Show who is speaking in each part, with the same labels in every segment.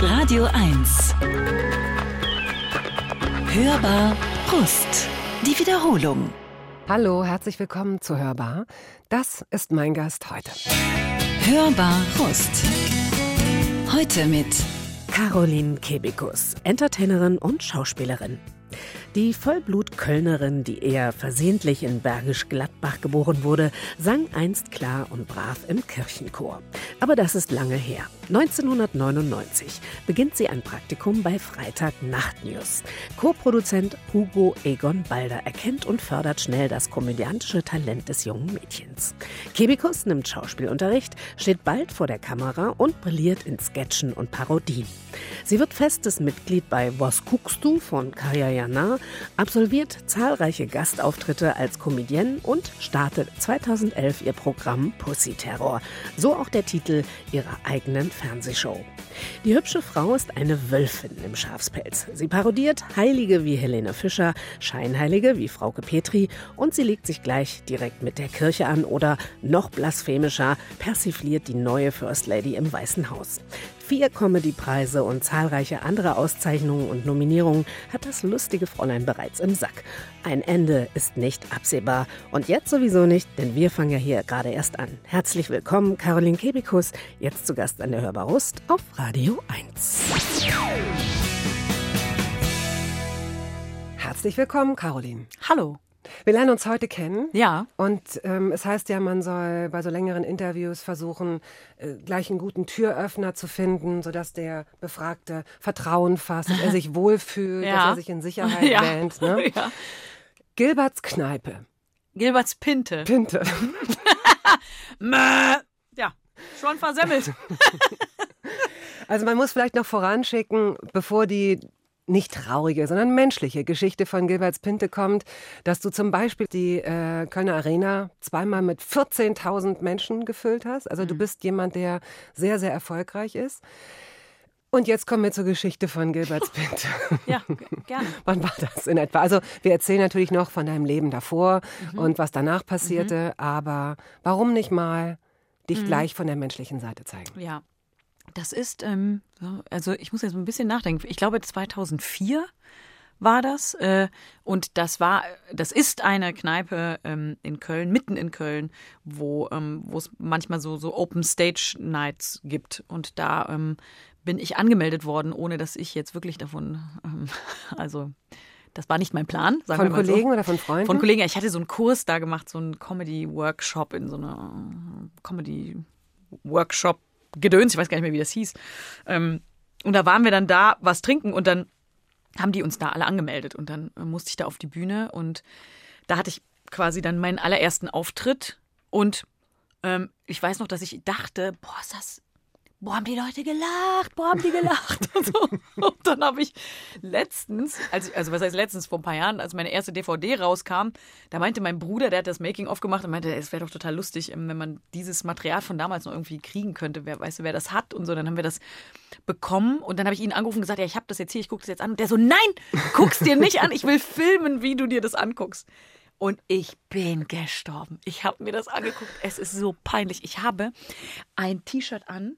Speaker 1: Radio 1. Hörbar Brust. Die Wiederholung.
Speaker 2: Hallo, herzlich willkommen zu Hörbar. Das ist mein Gast heute.
Speaker 1: Hörbar Rust. Heute mit
Speaker 2: Caroline Kebikus, Entertainerin und Schauspielerin. Die Vollblut-Kölnerin, die eher versehentlich in Bergisch Gladbach geboren wurde, sang einst klar und brav im Kirchenchor. Aber das ist lange her. 1999 beginnt sie ein Praktikum bei Freitag Nacht News. Co-Produzent Hugo Egon Balder erkennt und fördert schnell das komödiantische Talent des jungen Mädchens. Kebikus nimmt Schauspielunterricht, steht bald vor der Kamera und brilliert in Sketchen und Parodien. Sie wird festes Mitglied bei Was guckst du von Kaya Jana, absolviert zahlreiche Gastauftritte als Comedienne und startet 2011 ihr Programm Pussy Terror. So auch der Titel ihrer eigenen Fernsehshow. Die hübsche Frau ist eine Wölfin im Schafspelz. Sie parodiert Heilige wie Helene Fischer, Scheinheilige wie Frauke Petri und sie legt sich gleich direkt mit der Kirche an oder noch blasphemischer persifliert die neue First Lady im Weißen Haus. Vier Comedy-Preise und zahlreiche andere Auszeichnungen und Nominierungen hat das lustige Fräulein bereits im Sack. Ein Ende ist nicht absehbar. Und jetzt sowieso nicht, denn wir fangen ja hier gerade erst an. Herzlich willkommen, Caroline Kebikus, jetzt zu Gast an der Hörbarust auf Radio 1. Herzlich willkommen, Caroline.
Speaker 3: Hallo.
Speaker 2: Wir lernen uns heute kennen.
Speaker 3: Ja.
Speaker 2: Und ähm, es heißt ja, man soll bei so längeren Interviews versuchen, äh, gleich einen guten Türöffner zu finden, sodass der Befragte Vertrauen fasst, dass er sich wohlfühlt,
Speaker 3: Ja.
Speaker 2: dass er sich in Sicherheit
Speaker 3: Ja.
Speaker 2: wähnt. Ne?
Speaker 3: ja.
Speaker 2: Gilberts Kneipe.
Speaker 3: Gilberts Pinte.
Speaker 2: Pinte.
Speaker 3: Ja, schon versemmelt.
Speaker 2: Also man muss vielleicht noch voranschicken, bevor die nicht traurige, sondern menschliche Geschichte von Gilberts Pinte kommt, dass du zum Beispiel die äh, Kölner Arena zweimal mit 14.000 Menschen gefüllt hast. Also du bist jemand, der sehr, sehr erfolgreich ist. Und jetzt kommen wir zur Geschichte von Gilberts Pinte.
Speaker 3: Ja, gerne.
Speaker 2: Wann war das in etwa? Also wir erzählen natürlich noch von deinem Leben davor und was danach passierte, aber warum nicht mal dich gleich von der menschlichen Seite zeigen?
Speaker 3: Ja. Das ist, ähm, so, also ich muss jetzt ein bisschen nachdenken. Ich glaube 2004 war das äh, und das war, das ist eine Kneipe ähm, in Köln, mitten in Köln, wo ähm, wo es manchmal so so Open Stage Nights gibt und da ähm, bin ich angemeldet worden, ohne dass ich jetzt wirklich davon, ähm, also das war nicht mein Plan. Sagen
Speaker 2: Von
Speaker 3: wir mal so.
Speaker 2: Kollegen oder von Freunden?
Speaker 3: Von Kollegen, ich hatte so einen Kurs da gemacht, so einen Comedy-Workshop in so einer Comedy-Workshop Gedöns, ich weiß gar nicht mehr, wie das hieß. Ähm, und da waren wir dann da, was trinken und dann haben die uns da alle angemeldet und dann äh, musste ich da auf die Bühne und da hatte ich quasi dann meinen allerersten Auftritt und ähm, ich weiß noch, dass ich dachte, boah, ist das, boah, haben die Leute gelacht, boah, haben die gelacht und so. Und dann habe ich letztens, als ich, also was heißt letztens, vor ein paar Jahren, als meine erste DVD rauskam, da meinte mein Bruder, der hat das Making-of gemacht und meinte, es wäre doch total lustig, ähm, wenn man dieses Material von damals noch irgendwie kriegen könnte, wer weißt du, wer das hat und so. Dann haben wir das bekommen und dann habe ich ihn angerufen und gesagt, ja, ich habe das jetzt hier, ich gucke das jetzt an. Und der so, nein, guck's dir nicht an, ich will filmen, wie du dir das anguckst. Und ich bin gestorben. Ich habe mir das angeguckt. Es ist so peinlich. Ich habe ein T-Shirt an,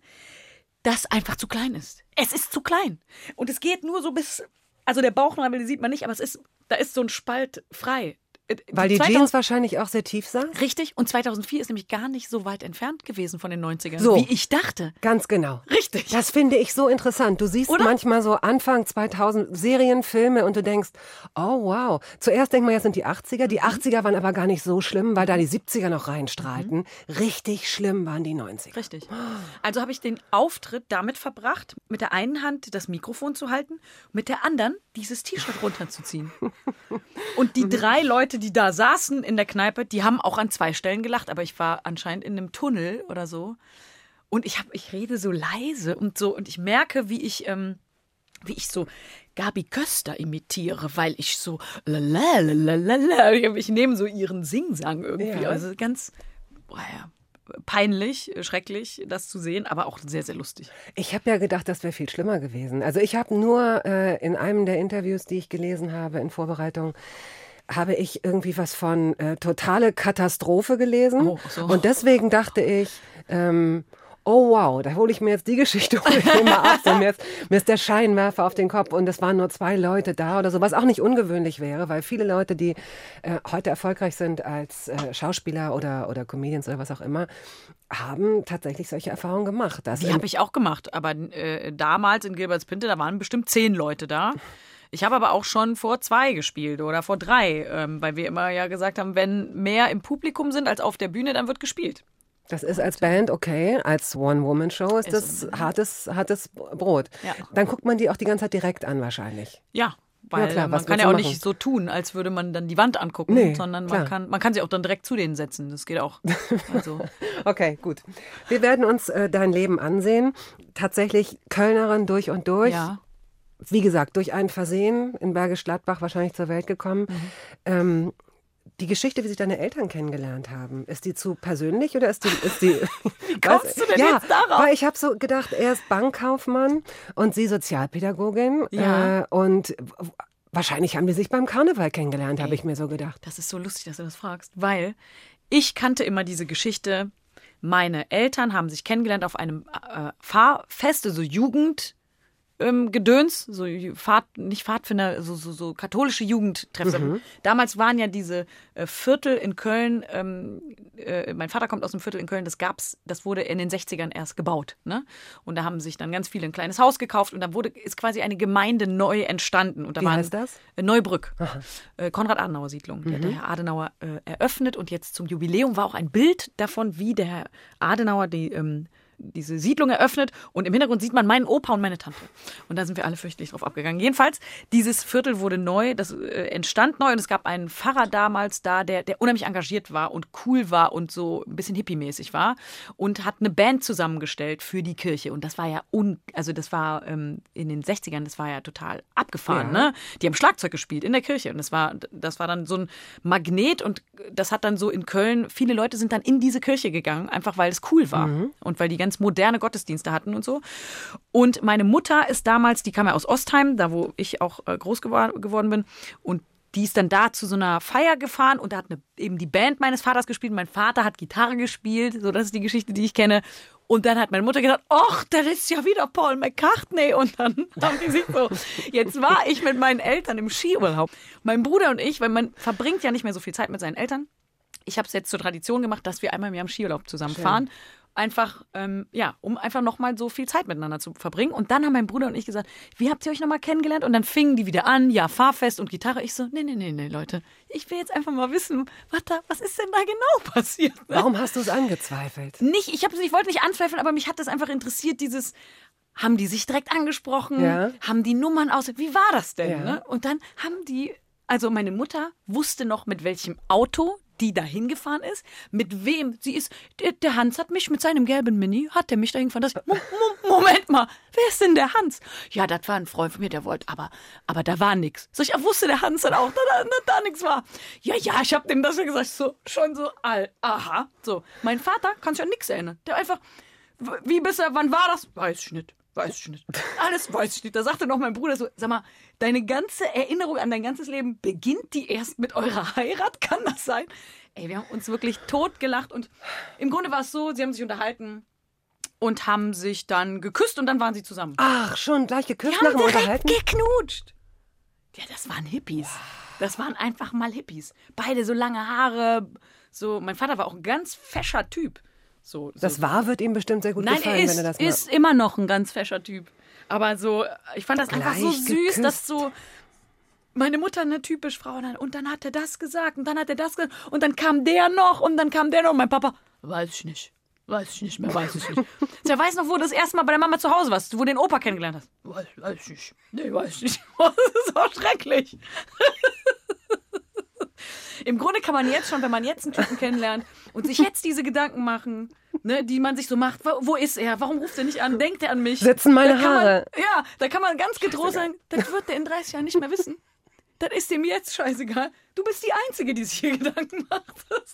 Speaker 3: das einfach zu klein ist. Es ist zu klein. Und es geht nur so bis, also der Bauchnabel, sieht man nicht, aber es ist, da ist so ein Spalt frei. Äh,
Speaker 2: Weil die
Speaker 3: 2000
Speaker 2: Jeans wahrscheinlich auch sehr tief saß?
Speaker 3: Richtig. Und 2004 ist nämlich gar nicht so weit entfernt gewesen von den 90ern,
Speaker 2: So.
Speaker 3: wie ich dachte.
Speaker 2: Ganz genau.
Speaker 3: Richtig.
Speaker 2: Das finde ich so interessant. Du siehst
Speaker 3: Oder?
Speaker 2: manchmal so Anfang 2000 Serienfilme und du denkst, oh wow. Zuerst denkt man, jetzt sind die 80er.
Speaker 3: Mhm.
Speaker 2: Die 80er waren aber gar nicht so schlimm, weil da die 70er noch reinstrahlten. Richtig schlimm waren die 90er.
Speaker 3: Richtig. Also habe ich den Auftritt damit verbracht, mit der einen Hand das Mikrofon zu halten, mit der anderen dieses T-Shirt runterzuziehen. Und die drei Leute, die da saßen in der Kneipe, die haben auch an zwei Stellen gelacht, aber ich war anscheinend in einem Tunnel oder so. Und ich habe, ich rede so leise und so und ich merke, wie ich, ähm, wie ich so Gabi Köster imitiere, weil ich so lalalala, ich nehme so ihren Singsang irgendwie.
Speaker 2: Ja.
Speaker 3: Also ganz, boah, ja, peinlich, schrecklich, das zu sehen, aber auch sehr, sehr lustig.
Speaker 2: Ich habe ja gedacht, das wäre viel schlimmer gewesen. Also ich habe nur äh, in einem der Interviews, die ich gelesen habe in Vorbereitung, habe ich irgendwie was von äh, totale Katastrophe gelesen.
Speaker 3: Oh, so.
Speaker 2: Und deswegen dachte ich, ähm,
Speaker 4: oh wow, da hole ich mir jetzt die Geschichte hol ich mir mal ab. So, mir, ist, mir ist der Scheinwerfer auf den Kopf und es waren nur zwei Leute da oder so, was auch nicht ungewöhnlich wäre, weil viele Leute, die äh, heute erfolgreich sind als äh, Schauspieler oder, oder Comedians oder was auch immer, haben tatsächlich solche Erfahrungen gemacht. Das
Speaker 3: Die habe ich auch gemacht, aber äh, damals in Gilbertspinte, da waren bestimmt zehn Leute da. Ich habe aber auch schon vor zwei gespielt oder vor drei, ähm, weil wir immer ja gesagt haben, wenn mehr im Publikum sind als auf der Bühne, dann wird gespielt.
Speaker 4: Das ist als Band okay, als One-Woman-Show ist
Speaker 3: Ist
Speaker 4: das hartes, hartes Brot.
Speaker 3: Ja.
Speaker 4: Dann guckt man die auch die ganze Zeit direkt an wahrscheinlich.
Speaker 3: Ja, weil
Speaker 4: Ja, klar,
Speaker 3: man
Speaker 4: was
Speaker 3: kann ja auch
Speaker 4: machen?
Speaker 3: nicht so tun, als würde man dann die Wand angucken,
Speaker 4: Nee,
Speaker 3: sondern
Speaker 4: klar.
Speaker 3: man kann, man kann sie auch dann direkt zu denen setzen. Das geht auch. Also,
Speaker 4: Okay, gut. Wir werden uns äh, dein Leben ansehen. Tatsächlich Kölnerin durch und durch.
Speaker 3: ja.
Speaker 4: Wie gesagt, durch ein Versehen in Bergisch Gladbach wahrscheinlich zur Welt gekommen.
Speaker 3: Mhm.
Speaker 4: Ähm, die Geschichte, wie sich deine Eltern kennengelernt haben, ist die zu persönlich oder ist die... Ist die wie
Speaker 3: kommst du denn
Speaker 4: ja,
Speaker 3: jetzt darauf?
Speaker 4: Weil ich habe so gedacht, er ist Bankkaufmann und sie Sozialpädagogin.
Speaker 3: Ja.
Speaker 4: Äh, und wahrscheinlich haben die sich beim Karneval kennengelernt, habe ich mir so gedacht.
Speaker 3: Das ist so lustig, dass du das fragst, weil ich kannte immer diese Geschichte. Meine Eltern haben sich kennengelernt auf einem äh, Fahrfest, also Jugend. Ähm, Gedöns, so Fahrt, nicht Pfadfinder, so, so, so katholische Jugendtreffen. Damals waren ja diese äh, Viertel in Köln, ähm, äh, mein Vater kommt aus dem Viertel in Köln, das gab's, das wurde in den 60ern erst gebaut. Ne? Und da haben sich dann ganz viele ein kleines Haus gekauft und da wurde, ist quasi eine Gemeinde neu entstanden. Und da
Speaker 4: Wie
Speaker 3: waren,
Speaker 4: heißt das?
Speaker 3: äh, Neubrück, äh, Konrad-Adenauer-Siedlung. Die hat der Herr Adenauer äh, eröffnet und jetzt zum Jubiläum war auch ein Bild davon, wie der Herr Adenauer die, ähm, diese Siedlung eröffnet und im Hintergrund sieht man meinen Opa und meine Tante. Und da sind wir alle fürchterlich drauf abgegangen. Jedenfalls, dieses Viertel wurde neu, das äh, entstand neu und es gab einen Pfarrer damals da, der, der unheimlich engagiert war und cool war und so ein bisschen hippie-mäßig war und hat eine Band zusammengestellt für die Kirche. Und das war ja un, also das war ähm, in den 60ern, das war ja total abgefahren,
Speaker 4: Ja.
Speaker 3: ne? Die haben Schlagzeug gespielt in der Kirche und das war, das war dann so ein Magnet und das hat dann so in Köln, viele Leute sind dann in diese Kirche gegangen, einfach weil es cool war und weil die ganz moderne Gottesdienste hatten und so. Und meine Mutter ist damals, die kam ja aus Ostheim, da wo ich auch äh, groß gewor geworden bin und die ist dann da zu so einer Feier gefahren und da hat eine, eben die Band meines Vaters gespielt. Mein Vater hat Gitarre gespielt, so das ist die Geschichte, die ich kenne. Und dann hat meine Mutter gesagt, ach, da ist ja wieder Paul McCartney. Und dann haben die sich so, jetzt war ich mit meinen Eltern im Skiurlaub. Mein Bruder und ich, weil man verbringt ja nicht mehr so viel Zeit mit seinen Eltern. Ich habe es jetzt zur Tradition gemacht, dass wir einmal im Jahr im Skiurlaub zusammenfahren. Einfach, ähm, ja, um einfach nochmal so viel Zeit miteinander zu verbringen. Und dann haben mein Bruder und ich gesagt, wie habt ihr euch nochmal kennengelernt? Und dann fingen die wieder an, ja, Fahrfest und Gitarre. Ich so, nee, nee, nee, nee, Leute, ich will jetzt einfach mal wissen, was, da, was ist denn da genau passiert?
Speaker 4: Warum hast du es angezweifelt?
Speaker 3: Nicht, ich, hab, ich wollte nicht anzweifeln, aber mich hat das einfach interessiert, dieses, haben die sich direkt angesprochen?
Speaker 4: Ja.
Speaker 3: Haben die Nummern aus? Wie war das denn?
Speaker 4: Ja.
Speaker 3: Ne? Und dann haben die, also meine Mutter wusste noch, mit welchem Auto die da hingefahren ist, mit wem sie ist. Der, Hans hat mich mit seinem gelben Mini, hat der mich da hingefahren. Das, Mo, Mo, Moment mal, wer ist denn der Hans? Ja, das war ein Freund von mir, der wollte, aber, aber da war nix. So, ich wusste der Hans dann auch, da, da, da nichts war. Ja, ja, ich hab dem das ja gesagt, so, schon so, all, aha. So, mein Vater kann sich an nichts erinnern. Der einfach, wie bist du, wann war das? Weiß ich nicht. Weiß ich nicht. Alles weiß ich nicht. Da sagte noch mein Bruder so, sag mal, deine ganze Erinnerung an dein ganzes Leben, beginnt die erst mit eurer Heirat? Kann das sein? Ey, wir haben uns wirklich totgelacht und im Grunde war es so, sie haben sich unterhalten und haben sich dann geküsst und dann waren sie zusammen.
Speaker 4: Ach, schon gleich geküsst
Speaker 3: Die
Speaker 4: nach
Speaker 3: haben
Speaker 4: dem Unterhalten?
Speaker 3: geknutscht. Ja, das waren Hippies. Das waren einfach mal Hippies. Beide so lange Haare. So, mein Vater war auch ein ganz fescher Typ. So, so
Speaker 4: Das war wird ihm bestimmt sehr gut
Speaker 3: Nein,
Speaker 4: gefallen,
Speaker 3: er ist,
Speaker 4: wenn er das mal.
Speaker 3: ist immer noch ein ganz fescher Typ. Aber so, ich fand das einfach so
Speaker 4: Gleich
Speaker 3: süß,
Speaker 4: geküsst.
Speaker 3: dass so meine Mutter eine typisch Frau und dann, und dann hat er das gesagt und dann hat er das gesagt und dann kam der noch und dann kam der noch und mein Papa, weiß ich nicht. Weiß ich nicht mehr, weiß ich nicht. Der weiß noch, wo du das erste Mal bei der Mama zu Hause warst, wo du den Opa kennengelernt hast. Weiß, weiß ich nicht. Nee, weiß ich nicht. Das ist auch schrecklich. Im Grunde kann man jetzt schon, wenn man jetzt einen Typen kennenlernt und sich jetzt diese Gedanken machen, ne, die man sich so macht, wo, ist er? Warum ruft er nicht an? Denkt er an mich?
Speaker 4: Sitzen meine Haare?
Speaker 3: Man, ja, da kann man ganz getrost sein, das wird er in 30 Jahren nicht mehr wissen. Das ist dem jetzt scheißegal. Du bist die Einzige, die sich hier Gedanken macht.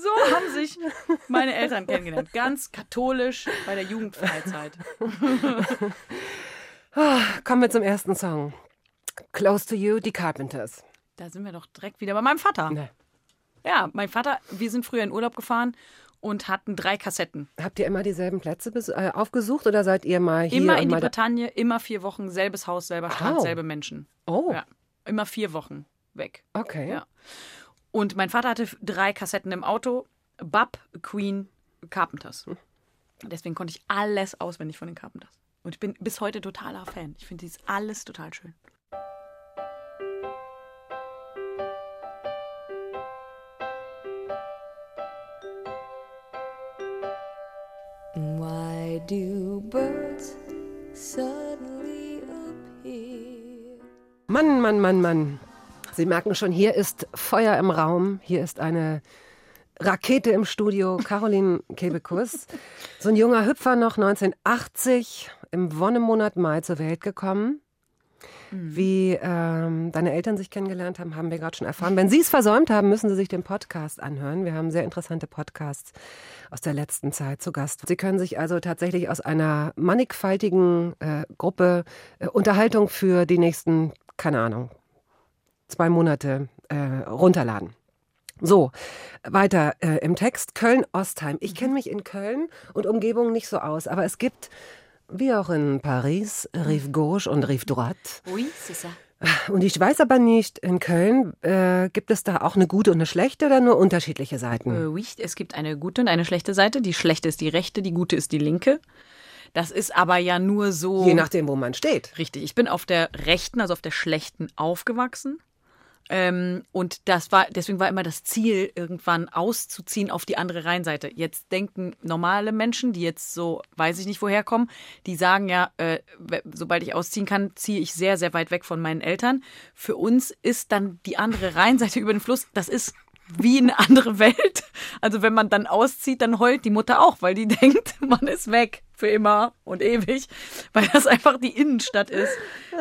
Speaker 3: So haben sich meine Eltern kennengelernt. Ganz katholisch bei der Jugendfreizeit.
Speaker 4: Kommen wir zum ersten Song. Close to You, die Carpenters.
Speaker 3: Da sind wir doch direkt wieder bei meinem Vater.
Speaker 4: Ne.
Speaker 3: Ja, mein Vater, wir sind früher in Urlaub gefahren und hatten drei Kassetten.
Speaker 4: Habt ihr immer dieselben Plätze äh, aufgesucht oder seid ihr mal hier
Speaker 3: Immer in die? Bretagne, immer vier Wochen, selbes Haus, selber Strand,
Speaker 4: Au.
Speaker 3: selbe Menschen.
Speaker 4: Oh,
Speaker 3: Ja, immer vier Wochen weg.
Speaker 4: okay.
Speaker 3: Ja. Und mein Vater hatte drei Kassetten im Auto. Bub, Queen, Carpenters. Deswegen konnte ich alles auswendig von den Carpenters. Und ich bin bis heute totaler Fan. Ich finde dieses alles total schön.
Speaker 4: Mann, Mann, Mann, Mann. Sie merken schon, hier ist Feuer im Raum. Hier ist eine Rakete im Studio. Caroline Kebekus. So ein junger Hüpfer noch 1980 im Wonnemonat Mai zur Welt gekommen. Wie ähm, deine Eltern sich kennengelernt haben, haben wir gerade schon erfahren. Wenn Sie es versäumt haben, müssen Sie sich den Podcast anhören. Wir haben sehr interessante Podcasts aus der letzten Zeit zu Gast. Sie können sich also tatsächlich aus einer mannigfaltigen äh, Gruppe äh, Unterhaltung für die nächsten, keine Ahnung, zwei Monate äh, runterladen. So, weiter äh, im Text. Köln-Ostheim. Ich kenne mich in Köln und Umgebung nicht so aus, aber es gibt, wie auch in Paris, Rive Gauche und Rive Droite.
Speaker 3: Oui, c'est ça.
Speaker 4: Und ich weiß aber nicht, in Köln äh, gibt es da auch eine gute und eine schlechte oder nur unterschiedliche Seiten?
Speaker 3: Äh, oui, es gibt eine gute und eine schlechte Seite. Die schlechte ist die rechte, die gute ist die linke. Das ist aber ja nur so.
Speaker 4: Je nachdem, wo man steht.
Speaker 3: Richtig, ich bin auf der rechten, also auf der schlechten aufgewachsen. Ähm, und das war, deswegen war immer das Ziel, irgendwann auszuziehen auf die andere Rheinseite. Jetzt denken normale Menschen, die jetzt so, weiß ich nicht woher kommen, die sagen ja, äh, sobald ich ausziehen kann, ziehe ich sehr, sehr weit weg von meinen Eltern. Für uns ist dann die andere Rheinseite über den Fluss, das ist wie eine andere Welt. Also wenn man dann auszieht, dann heult die Mutter auch, weil die denkt, man ist weg für immer und ewig, weil das einfach die Innenstadt ist.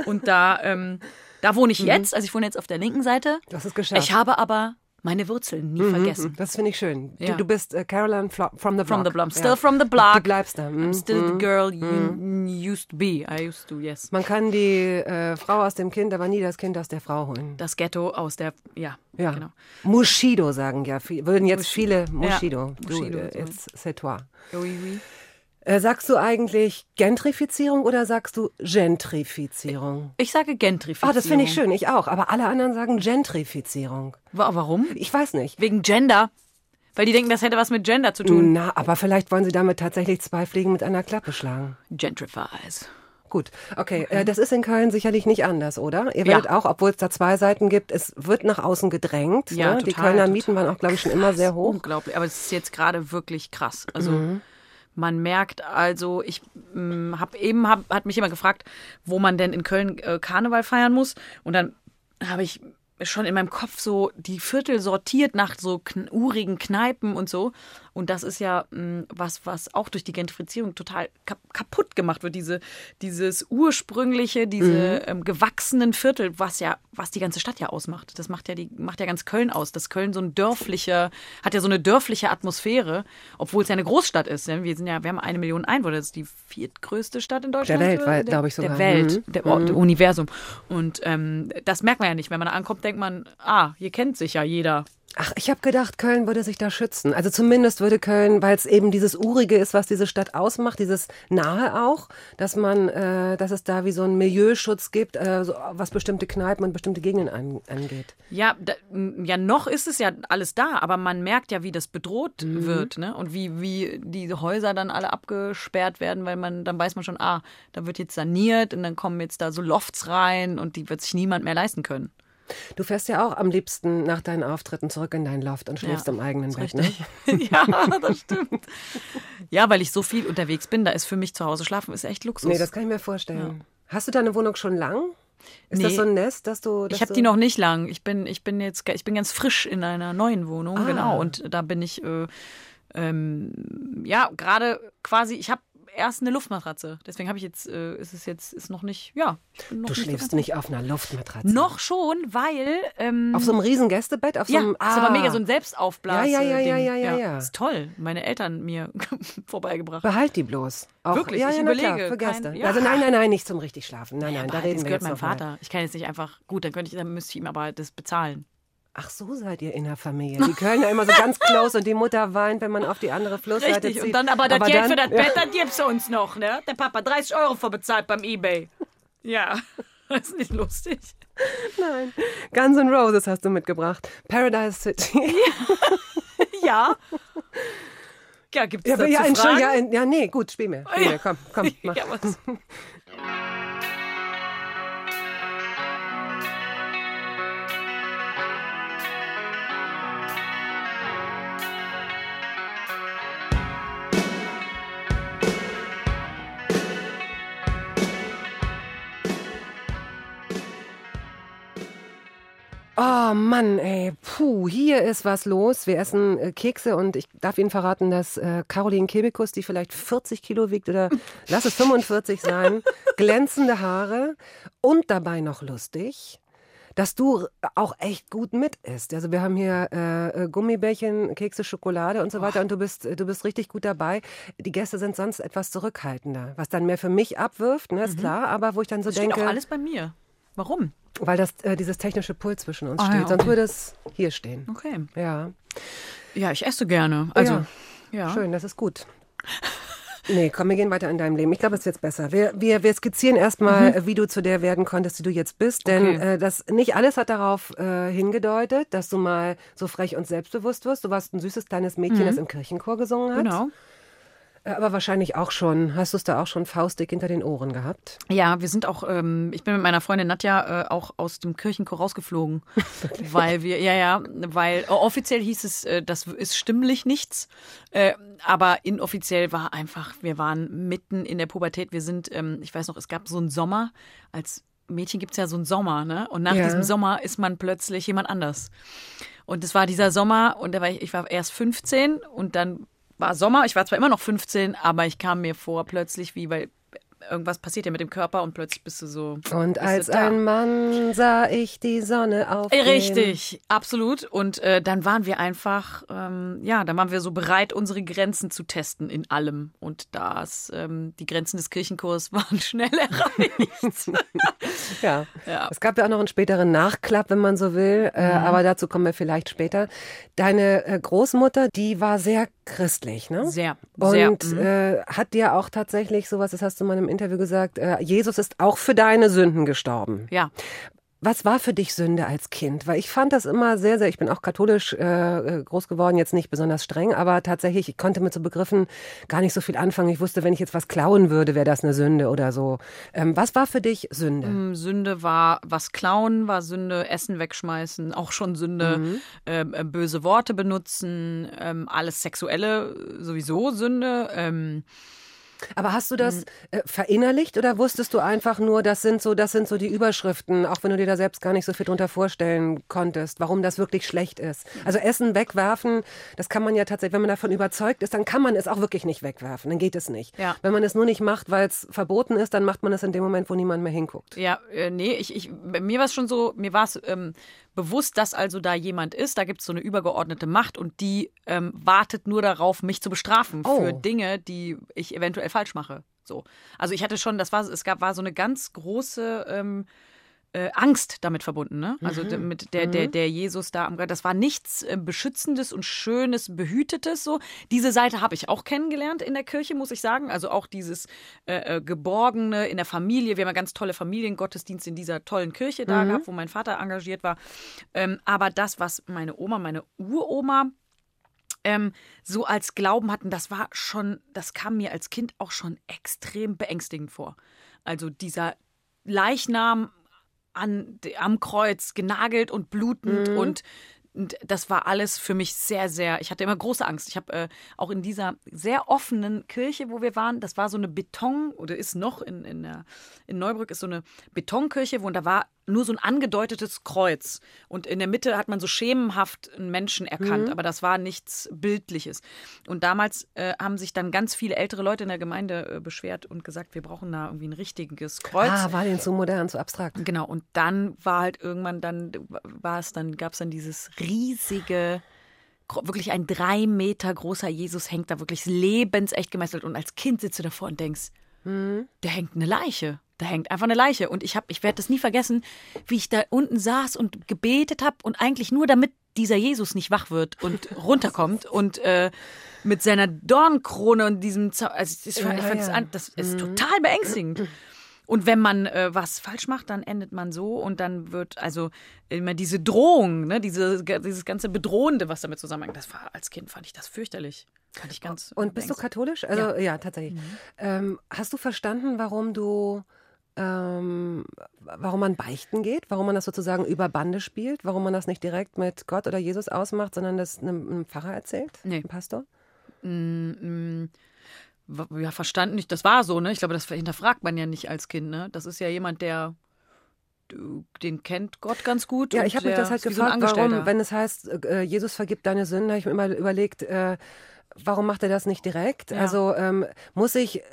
Speaker 3: Und da, ähm, da wohne ich jetzt, also ich wohne jetzt auf der linken Seite.
Speaker 4: Hast es geschafft.
Speaker 3: Ich habe aber meine Wurzeln nie vergessen.
Speaker 4: Das finde ich schön.
Speaker 3: Ja.
Speaker 4: Du, du bist äh, Caroline Flo from the Block.
Speaker 3: From the block. Still
Speaker 4: Ja.
Speaker 3: from the block.
Speaker 4: Du bleibst da. Mhm.
Speaker 3: I'm still the girl you used to be. I used to, yes.
Speaker 4: Man kann die äh, Frau aus dem Kind, aber nie das Kind aus der Frau holen.
Speaker 3: Das Ghetto aus der, ja,
Speaker 4: Ja.
Speaker 3: genau.
Speaker 4: Mushido sagen ja, würden jetzt viele Mushido. Du,
Speaker 3: Mushido,
Speaker 4: äh,
Speaker 3: so.
Speaker 4: it's, c'est toi.
Speaker 3: Oui, oui.
Speaker 4: Äh, sagst du eigentlich Gentrifizierung oder sagst du Gentrifizierung?
Speaker 3: Ich sage Gentrifizierung.
Speaker 4: Ah, das finde ich schön, ich auch. Aber alle anderen sagen Gentrifizierung.
Speaker 3: Wa- Warum?
Speaker 4: Ich weiß nicht.
Speaker 3: Wegen Gender. Weil die denken, das hätte was mit Gender zu tun.
Speaker 4: Na, aber vielleicht wollen sie damit tatsächlich zwei Fliegen mit einer Klappe schlagen.
Speaker 3: Gentrifies.
Speaker 4: Gut, okay. Äh, das ist in Köln sicherlich nicht anders, oder? Ihr werdet
Speaker 3: Ja.
Speaker 4: auch, obwohl es da zwei Seiten gibt, es wird nach außen gedrängt.
Speaker 3: Ja,
Speaker 4: ne? Die
Speaker 3: total,
Speaker 4: Kölner
Speaker 3: total.
Speaker 4: Mieten waren auch, glaube ich, schon immer sehr hoch.
Speaker 3: Unglaublich. Aber es ist jetzt gerade wirklich krass. Also man merkt also, ich habe eben, hab, hat mich immer gefragt, wo man denn in Köln äh, Karneval feiern muss. Und dann habe ich schon in meinem Kopf so die Viertel sortiert nach so kn urigen Kneipen und so. Und das ist ja mh, was, was auch durch die Gentrifizierung total kap kaputt gemacht wird. Diese, dieses ursprüngliche, diese ähm, gewachsenen Viertel, was ja, was die ganze Stadt ja ausmacht. Das macht ja die, macht ja ganz Köln aus. Das Köln so ein dörflicher, hat ja so eine dörfliche Atmosphäre, obwohl es ja eine Großstadt ist. Wir sind ja, wir haben eine Million Einwohner. Das ist die viertgrößte Stadt in Deutschland.
Speaker 4: Welt,
Speaker 3: oder?
Speaker 4: weil- glaube ich sogar.
Speaker 3: Der Welt,
Speaker 4: Mhm.
Speaker 3: der, Ort, der Universum. Und ähm, das merkt man ja nicht. Wenn man da ankommt, denkt man, ah, hier kennt sich ja jeder.
Speaker 4: Ach, ich habe gedacht, Köln würde sich da schützen. Also zumindest würde Köln, weil es eben dieses Urige ist, was diese Stadt ausmacht, dieses Nahe auch, dass man, äh, dass es da wie so einen Milieuschutz gibt, äh, so, was bestimmte Kneipen und bestimmte Gegenden an, angeht.
Speaker 3: Ja, da, ja, noch ist es ja alles da, aber man merkt ja, wie das bedroht wird, ne? Und wie, wie diese Häuser dann alle abgesperrt werden, weil man, dann weiß man schon, ah, da wird jetzt saniert und dann kommen jetzt da so Lofts rein und die wird sich niemand mehr leisten können.
Speaker 4: Du fährst ja auch am liebsten nach deinen Auftritten zurück in dein Loft und schläfst
Speaker 3: Ja,
Speaker 4: im eigenen Bett, ne?
Speaker 3: ja, das stimmt. Ja, weil ich so viel unterwegs bin, da ist für mich zu Hause schlafen ist echt Luxus.
Speaker 4: Nee, das kann ich mir vorstellen. Hast du deine Wohnung schon lang? Ist das
Speaker 3: Nee.
Speaker 4: so ein Nest, dass du. Dass
Speaker 3: Ich habe die noch nicht lang. Ich bin, ich bin jetzt, ich bin ganz frisch in einer neuen Wohnung,
Speaker 4: Ah.
Speaker 3: genau. Und da bin ich, äh, ähm, ja, gerade quasi. Ich habe erst eine Luftmatratze. Deswegen habe ich jetzt, äh, ist es jetzt, ist noch nicht, ja. Noch
Speaker 4: Du
Speaker 3: nicht so
Speaker 4: schläfst nicht auf einer Luftmatratze.
Speaker 3: Noch schon, weil. Ähm,
Speaker 4: Auf so einem riesen Gästebett? Auf so
Speaker 3: ja,
Speaker 4: einem,
Speaker 3: ist aber
Speaker 4: ah.
Speaker 3: mega so ein Selbstaufblas.
Speaker 4: Ja, ja, ja,
Speaker 3: Ding.
Speaker 4: ja, ja, ja, ja.
Speaker 3: Ist toll. Meine Eltern mir vorbeigebracht.
Speaker 4: Behalt die bloß. Auch,
Speaker 3: Wirklich,
Speaker 4: Ja,
Speaker 3: ich
Speaker 4: ja, na klar,
Speaker 3: überlege,
Speaker 4: für
Speaker 3: kein-
Speaker 4: Gäste.
Speaker 3: ja.
Speaker 4: Also nein, nein, nein, nicht zum richtig schlafen. Nein, nein, da reden
Speaker 3: das
Speaker 4: wir
Speaker 3: gehört
Speaker 4: jetzt
Speaker 3: meinem
Speaker 4: noch mal.
Speaker 3: Vater. Ich kann jetzt nicht einfach, gut, dann könnte ich, dann müsste ich ihm aber das bezahlen.
Speaker 4: Ach, so seid ihr in der Familie. Die Kölner immer so ganz close und die Mutter weint, wenn man auf die andere Flussseite
Speaker 3: Richtig,
Speaker 4: zieht.
Speaker 3: und dann aber das Geld
Speaker 4: dann-
Speaker 3: für das Bett, das gibt's uns noch, ne? Der Papa 30 Euro verbezahlt beim Ebay. Ja, das ist nicht lustig.
Speaker 4: Nein. Guns N' Roses hast du mitgebracht. Paradise City.
Speaker 3: Ja. Ja, gibt's
Speaker 4: Ja,
Speaker 3: dazu
Speaker 4: ja, ja,
Speaker 3: Fragen?
Speaker 4: in- ja, nee, gut, spiel mir. Spiel mir. Komm, komm, mach.
Speaker 3: Ja, was?
Speaker 4: Oh Mann, ey, puh, hier ist was los. Wir essen äh, Kekse und ich darf Ihnen verraten, dass äh, Caroline Kebekus, die vielleicht 40 Kilo wiegt oder lass es 45 sein, glänzende Haare und dabei noch lustig, dass du auch echt gut mit isst. Also wir haben hier äh, äh, Gummibärchen, Kekse, Schokolade und so weiter und du bist, äh, du bist richtig gut dabei. Die Gäste sind sonst etwas zurückhaltender, was dann mehr für mich abwirft, ne, ist klar, aber wo ich dann so
Speaker 3: Das steht
Speaker 4: denke,
Speaker 3: auch alles bei mir. Warum?
Speaker 4: Weil das äh, dieses technische Pult zwischen uns
Speaker 3: Ah,
Speaker 4: steht,
Speaker 3: ja,
Speaker 4: sonst
Speaker 3: okay.
Speaker 4: würde es hier stehen.
Speaker 3: Okay.
Speaker 4: Ja,
Speaker 3: Ja, ich esse gerne. Also,
Speaker 4: Ja.
Speaker 3: ja.
Speaker 4: schön, das ist gut. Nee, komm, wir gehen weiter in deinem Leben. Ich glaube, es ist jetzt besser. Wir, wir, wir skizzieren erstmal, äh, wie du zu der werden konntest, die du jetzt bist. Denn
Speaker 3: Mhm. Okay.
Speaker 4: äh, das nicht alles hat darauf äh, hingedeutet, dass du mal so frech und selbstbewusst wirst. Du warst ein süßes kleines Mädchen, das im Kirchenchor gesungen hat.
Speaker 3: Mhm. Genau.
Speaker 4: Äh, Aber wahrscheinlich auch schon, hast du es da auch schon faustdick hinter den Ohren gehabt?
Speaker 3: Ja, wir sind auch, ähm, ich bin mit meiner Freundin Nadja äh, auch aus dem Kirchenchor rausgeflogen. weil wir, ja, ja, weil äh, offiziell hieß es, äh, das ist stimmlich nichts. Äh, aber inoffiziell war einfach, wir waren mitten in der Pubertät. Wir sind, ähm, ich weiß noch, es gab so einen Sommer, als Mädchen gibt's ja so einen Sommer, ne? Und nach
Speaker 4: Ja.
Speaker 3: diesem Sommer ist man plötzlich jemand anders. Und es war dieser Sommer und da war ich, ich war erst 15 und dann war Sommer. Ich war zwar immer noch 15, aber ich kam mir vor plötzlich wie, weil irgendwas passiert ja mit dem Körper und plötzlich bist du so.
Speaker 4: Und als ein Mann sah ich die Sonne aufgehen.
Speaker 3: Richtig, absolut. Und äh, dann waren wir einfach, ähm, ja, dann waren wir so bereit, unsere Grenzen zu testen in allem. Und das, ähm, die Grenzen des Kirchenchors waren schnell erreicht.
Speaker 4: Ja.
Speaker 3: Ja.
Speaker 4: Es gab ja auch noch einen späteren Nachklapp, wenn man so will, äh,
Speaker 3: Mhm.
Speaker 4: aber dazu kommen wir vielleicht später. Deine äh, Großmutter, die war sehr christlich, ne?
Speaker 3: Sehr, sehr.
Speaker 4: Und
Speaker 3: mhm.
Speaker 4: äh, hat dir auch tatsächlich sowas, das hast du mal im Interview gesagt, äh, Jesus ist auch für deine Sünden gestorben.
Speaker 3: ja.
Speaker 4: Was war für dich Sünde als Kind? Weil ich fand das immer sehr, sehr, ich bin auch katholisch äh, groß geworden, jetzt nicht besonders streng, aber tatsächlich, ich konnte mit so Begriffen gar nicht so viel anfangen. Ich wusste, wenn ich jetzt was klauen würde, wäre das eine Sünde oder so. Ähm, was war für dich Sünde?
Speaker 3: Ähm, Sünde war was klauen, war Sünde, Essen wegschmeißen, auch schon Sünde,
Speaker 4: Mhm.
Speaker 3: ähm, äh, böse Worte benutzen, ähm, alles Sexuelle äh, sowieso Sünde.
Speaker 4: Aber hast du das äh, verinnerlicht oder wusstest du einfach nur, das sind so, das sind so die Überschriften, auch wenn du dir da selbst gar nicht so viel drunter vorstellen konntest, warum das wirklich schlecht ist? Also Essen wegwerfen, das kann man ja tatsächlich, wenn man davon überzeugt ist, dann kann man es auch wirklich nicht wegwerfen, dann geht es nicht.
Speaker 3: Ja.
Speaker 4: Wenn man es nur nicht macht, weil es verboten ist, dann macht man es in dem Moment, wo niemand mehr hinguckt.
Speaker 3: Ja, äh, nee, ich, ich, mir war es schon so, mir war es ähm, bewusst, dass also da jemand ist, da gibt es so eine übergeordnete Macht und die ähm, wartet nur darauf, mich zu bestrafen
Speaker 4: Oh.
Speaker 3: für Dinge, die ich eventuell falsch mache. So. Also ich hatte schon, das war, es gab, war so eine ganz große ähm, äh, Angst damit verbunden, ne? Also
Speaker 4: Mhm.
Speaker 3: mit der, der, der Jesus da am. Das war nichts äh, Beschützendes und Schönes, Behütetes so. Diese Seite habe ich auch kennengelernt in der Kirche, muss ich sagen. Also auch dieses äh, äh, Geborgene in der Familie. Wir haben ja ganz tolle Familiengottesdienste in dieser tollen Kirche da
Speaker 4: Mhm.
Speaker 3: gehabt, wo mein Vater engagiert war. Ähm, aber das, was meine Oma, meine Uroma ähm, so als Glauben hatten, das war schon, das kam mir als Kind auch schon extrem beängstigend vor. Also dieser Leichnam an, am Kreuz genagelt und blutend und und das war alles für mich sehr, sehr, ich hatte immer große Angst. Ich habe äh, auch in dieser sehr offenen Kirche, wo wir waren, das war so eine Beton, oder ist noch in, in, in Neubrück, ist so eine Betonkirche, wo und da war nur so ein angedeutetes Kreuz. Und in der Mitte hat man so schemenhaft einen Menschen erkannt, aber das war nichts Bildliches. Und damals äh, haben sich dann ganz viele ältere Leute in der Gemeinde äh, beschwert und gesagt, wir brauchen da irgendwie ein richtiges Kreuz.
Speaker 4: Ah, war denen zu modern, zu abstrakt.
Speaker 3: Genau, und dann war halt irgendwann, dann war es, dann gab es dann dieses riesige, wirklich ein drei Meter großer Jesus hängt da wirklich lebensecht gemeißelt und als Kind sitzt du davor und denkst, der hängt eine Leiche. Da hängt einfach eine Leiche. Und ich hab, ich werde das nie vergessen, wie ich da unten saß und gebetet habe und eigentlich nur damit dieser Jesus nicht wach wird und runterkommt und äh, mit seiner Dornkrone und diesem Zau also das, war- ich fand das,
Speaker 4: ja.
Speaker 3: an- das ist total beängstigend. Und wenn man äh, was falsch macht, dann endet man so und dann wird also immer diese Drohung, ne, diese, dieses ganze Bedrohende, was damit zusammenhängt. Das war als Kind fand ich das fürchterlich. Fand ich ganz.
Speaker 4: Und bist du katholisch? Also ja, tatsächlich. Ähm, hast du verstanden, warum du ähm, warum man beichten geht, warum man das sozusagen über Bande spielt, warum man das nicht direkt mit Gott oder Jesus ausmacht, sondern das einem, einem Pfarrer erzählt,
Speaker 3: Nee.
Speaker 4: einem Pastor?
Speaker 3: Mm, w- ja, verstanden nicht. Das war so, ne? Ich glaube, das hinterfragt man ja nicht als Kind, ne? Das ist ja jemand, der den kennt Gott ganz gut.
Speaker 4: Ja, ich habe mich das halt
Speaker 3: wie so
Speaker 4: gefragt, warum, wenn es heißt, äh, Jesus vergibt deine Sünden, habe ich mir immer überlegt, äh, warum macht er das nicht direkt?
Speaker 3: Ja.
Speaker 4: Also ähm, muss ich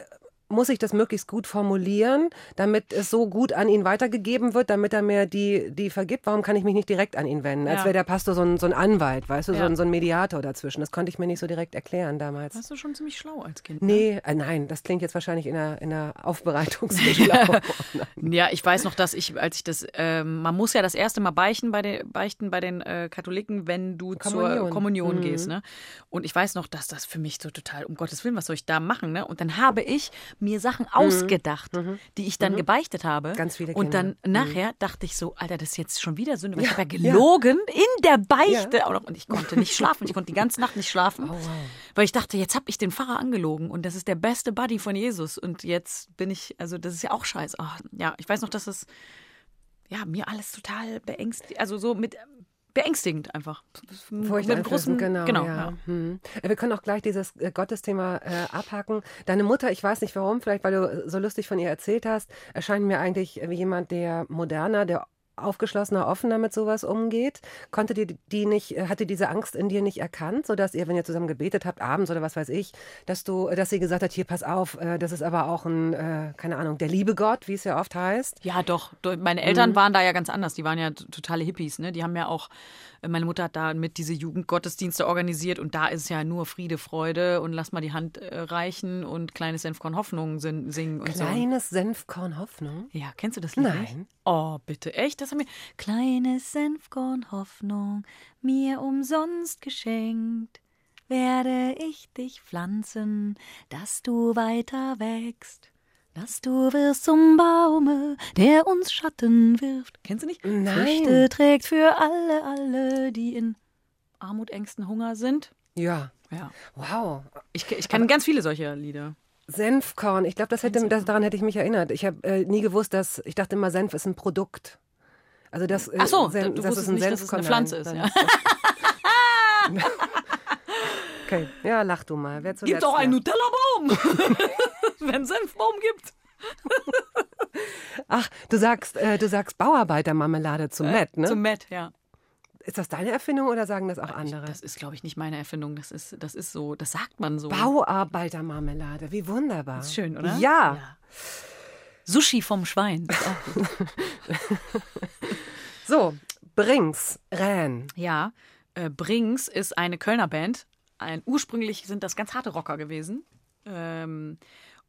Speaker 4: muss ich das möglichst gut formulieren, damit es so gut an ihn weitergegeben wird, damit er mir die, die vergibt? Warum kann ich mich nicht direkt an ihn wenden? Als
Speaker 3: Ja.
Speaker 4: wäre der Pastor so ein, so ein Anwalt, weißt du, so,
Speaker 3: Ja.
Speaker 4: ein, so ein Mediator dazwischen. Das konnte ich mir nicht so direkt erklären damals.
Speaker 3: Warst du schon ziemlich schlau als Kind? ne?
Speaker 4: Nee, äh, nein, das klingt jetzt wahrscheinlich in der, in der Aufbereitungsschlau.
Speaker 3: Ja, ich weiß noch, dass ich, als ich das, ähm, man muss ja das erste Mal beichten bei den, beichten bei den äh, Katholiken, wenn du zur
Speaker 4: Kommunion.
Speaker 3: Kommunion
Speaker 4: Mhm.
Speaker 3: gehst, ne? Und ich weiß noch, dass das für mich so total, um Gottes Willen, was soll ich da machen, ne? Und dann habe ich mir Sachen ausgedacht, die ich dann gebeichtet habe.
Speaker 4: Mhm. Ganz viele
Speaker 3: Und dann
Speaker 4: Kinder.
Speaker 3: nachher dachte ich so, Alter, das ist jetzt schon wieder Sünde, weil ich habe ja gelogen in der Beichte noch. Und ich konnte nicht schlafen, ich konnte die ganze Nacht nicht schlafen,
Speaker 4: Oh,
Speaker 3: weil ich dachte, jetzt habe ich den Pfarrer angelogen und das ist der beste Buddy von Jesus und jetzt bin ich, also das ist ja auch scheiße. Ach, ja, ich weiß noch, dass es ja mir alles total beängstigt, also so mit beängstigend einfach. Mit
Speaker 4: Furchteinflößend, genau.
Speaker 3: genau
Speaker 4: ja.
Speaker 3: ja.
Speaker 4: Hm. Äh, Wir können auch gleich dieses äh, Gottesthema äh, abhaken. Deine Mutter, ich weiß nicht warum, vielleicht weil du äh, so lustig von ihr erzählt hast, erscheint mir eigentlich wie jemand, der moderner, der aufgeschlossener, offener mit sowas umgeht. Konnte die, die nicht, hatte diese Angst in dir nicht erkannt, sodass ihr, wenn ihr zusammen gebetet habt, abends oder was weiß ich, dass du, dass sie gesagt hat, hier, pass auf, äh, das ist aber auch ein, äh, keine Ahnung, der liebe Gott, wie es ja oft heißt.
Speaker 3: Ja, doch. Do- Meine Eltern
Speaker 4: Mhm.
Speaker 3: waren da ja ganz anders. Die waren ja totale Hippies, ne? Die haben ja auch, äh, meine Mutter hat da mit diese Jugendgottesdienste organisiert und da ist ja nur Friede, Freude und lass mal die Hand reichen und kleines Senfkorn Hoffnung sin- singen und so.
Speaker 4: Kleines Senfkorn Hoffnung.
Speaker 3: Ja, kennst du das Lied
Speaker 4: Nein.
Speaker 3: nicht? Oh, bitte, echt? Das haben wir. Kleines Senfkorn Hoffnung, mir umsonst geschenkt, werde ich dich pflanzen, dass du weiter wächst. Dass du wirst zum Baume, der uns Schatten wirft. Kennst du nicht?
Speaker 4: Nein.
Speaker 3: Früchte trägt für alle, alle, die in Armut, Ängsten, Hunger sind.
Speaker 4: Ja.
Speaker 3: Ja.
Speaker 4: Wow.
Speaker 3: Ich, ich kenne ganz viele solcher Lieder.
Speaker 4: Senfkorn, ich glaube, das hätte, das, daran hätte ich mich erinnert. Ich habe äh, nie gewusst, dass ich dachte immer, Senf ist ein Produkt. Also das, äh,
Speaker 3: Ach so,
Speaker 4: Sen-
Speaker 3: du
Speaker 4: das
Speaker 3: wusstest
Speaker 4: ist ein
Speaker 3: nicht, dass es eine. Pflanze ist, ja.
Speaker 4: okay, ja, lach du mal. Wer
Speaker 3: Gibt doch einen? Nutella-Baum, wenn Senfbaum gibt.
Speaker 4: Ach, du sagst, äh, du sagst Bauarbeitermarmelade zu Matt, ne?
Speaker 3: Zum Matt, ja.
Speaker 4: ist das deine Erfindung oder sagen das auch andere?
Speaker 3: Das ist, glaube ich, nicht meine Erfindung. Das ist, das ist so, das sagt man so.
Speaker 4: Bauarbeitermarmelade, wie wunderbar.
Speaker 3: Ist schön, oder?
Speaker 4: Ja.
Speaker 3: Sushi vom Schwein.
Speaker 4: So, Brings, Ren.
Speaker 3: ja, äh, Brings ist eine Kölner Band. Ein, ursprünglich sind das ganz harte Rocker gewesen. Ähm,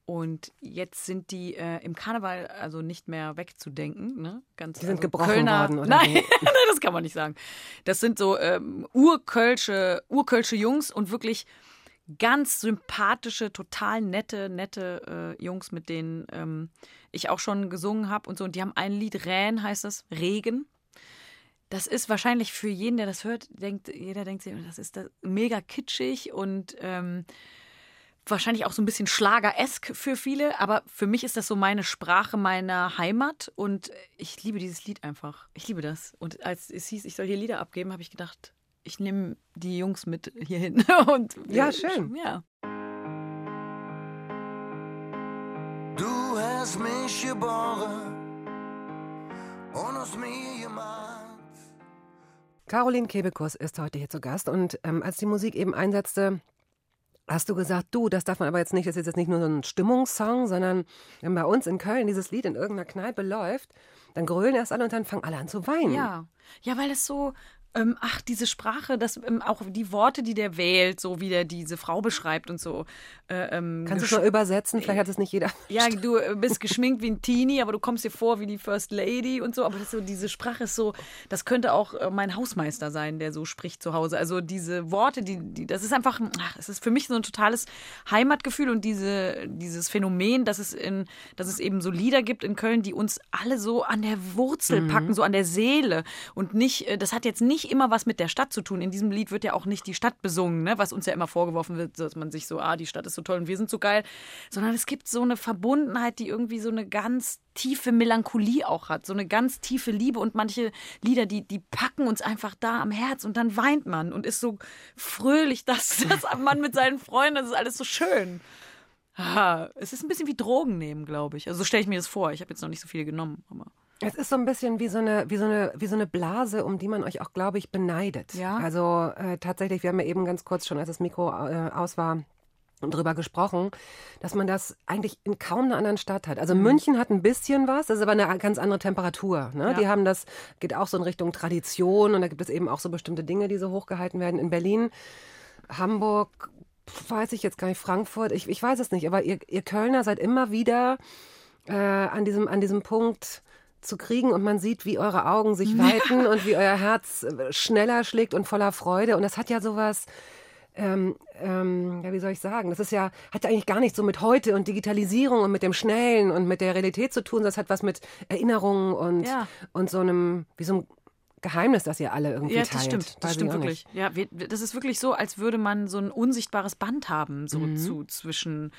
Speaker 3: und jetzt sind die äh, im Karneval also nicht mehr wegzudenken. Ne? Ganz,
Speaker 4: Die sind
Speaker 3: also
Speaker 4: gebrochen
Speaker 3: Kölner,
Speaker 4: worden, oder
Speaker 3: nein, das kann man nicht sagen. Das sind so ähm, urkölsche, urkölsche Jungs und wirklich ganz sympathische, total nette, nette äh, Jungs, mit denen ähm, ich auch schon gesungen habe und so. Und die haben ein Lied, Rähen heißt es, Regen. Das ist wahrscheinlich für jeden, der das hört, denkt, jeder denkt sich, das ist da mega kitschig und ähm, wahrscheinlich auch so ein bisschen Schlager-esk für viele, aber für mich ist das so meine Sprache meiner Heimat und ich liebe dieses Lied einfach. Ich liebe das. Und als es hieß, ich soll hier Lieder abgeben, habe ich gedacht, ich nehme die Jungs mit hierhin. Und
Speaker 4: Ja, schön.
Speaker 3: Ja.
Speaker 5: Du hast mich geboren und aus mir gemacht.
Speaker 4: Caroline Kebekus ist heute hier zu Gast und ähm, als die Musik eben einsetzte, hast du gesagt, du, das darf man aber jetzt nicht, das ist jetzt nicht nur so ein Stimmungssong, sondern wenn bei uns in Köln dieses Lied in irgendeiner Kneipe läuft, dann grölen erst alle und dann fangen alle an zu weinen.
Speaker 3: Ja, ja, weil es so Ähm, ach, diese Sprache, das ähm, auch die Worte, die der wählt, so wie der diese Frau beschreibt und so. Äh, ähm,
Speaker 4: Kannst du es mal übersetzen? Vielleicht hat es nicht jeder.
Speaker 3: Ja, du äh, bist geschminkt wie ein Teenie, aber du kommst dir vor wie die First Lady und so. Aber so, diese Sprache ist so, das könnte auch äh, mein Hausmeister sein, der so spricht zu Hause. Also diese Worte, die, die das ist einfach, ein- ach, es ist für mich so ein totales Heimatgefühl und diese, dieses Phänomen, dass es in, dass es eben so Lieder gibt in Köln, die uns alle so an der Wurzel packen, so an der Seele und nicht, das hat jetzt nicht immer was mit der Stadt zu tun. In diesem Lied wird ja auch nicht die Stadt besungen, ne? was uns ja immer vorgeworfen wird, dass man sich so, ah, die Stadt ist so toll und wir sind so geil, sondern es gibt so eine Verbundenheit, die irgendwie so eine ganz tiefe Melancholie auch hat, so eine ganz tiefe Liebe und manche Lieder, die, die packen uns einfach da am Herz und dann weint man und ist so fröhlich, dass, dass man mit seinen Freunden, das ist alles so schön. Ah, es ist ein bisschen wie Drogen nehmen, glaube ich. Also so stelle ich mir das vor. Ich habe jetzt noch nicht so viele genommen, aber
Speaker 4: Es ist so ein bisschen wie so eine, wie so eine, wie so eine Blase, um die man euch auch, glaube ich, beneidet.
Speaker 3: Ja.
Speaker 4: Also äh, tatsächlich, wir haben ja eben ganz kurz schon, als das Mikro äh, aus war, drüber gesprochen, dass man das eigentlich in kaum einer anderen Stadt hat. Also München hat ein bisschen was, das ist aber eine ganz andere Temperatur. Ne?
Speaker 3: Ja.
Speaker 4: Die haben das, geht auch so in Richtung Tradition und da gibt es eben auch so bestimmte Dinge, die so hochgehalten werden. In Berlin, Hamburg, weiß ich jetzt gar nicht, Frankfurt, ich, ich weiß es nicht, aber ihr, ihr Kölner seid immer wieder äh, an, diesem, an diesem Punkt zu kriegen und man sieht, wie eure Augen sich weiten und wie euer Herz äh, schneller schlägt und voller Freude. Und das hat ja sowas, ähm, ähm, ja, wie soll ich sagen, das ist ja, hat ja eigentlich gar nichts so mit heute und Digitalisierung und mit dem Schnellen und mit der Realität zu tun, das hat was mit Erinnerungen und,
Speaker 3: Ja.
Speaker 4: und so einem, wie so einem Geheimnis, das ihr alle irgendwie
Speaker 3: Ja,
Speaker 4: teilt.
Speaker 3: das stimmt. Das
Speaker 4: Weiß
Speaker 3: stimmt wirklich.
Speaker 4: nicht.
Speaker 3: Ja, wir, das ist wirklich so, als würde man so ein unsichtbares Band haben, so
Speaker 4: Mhm.
Speaker 3: zu zwischen.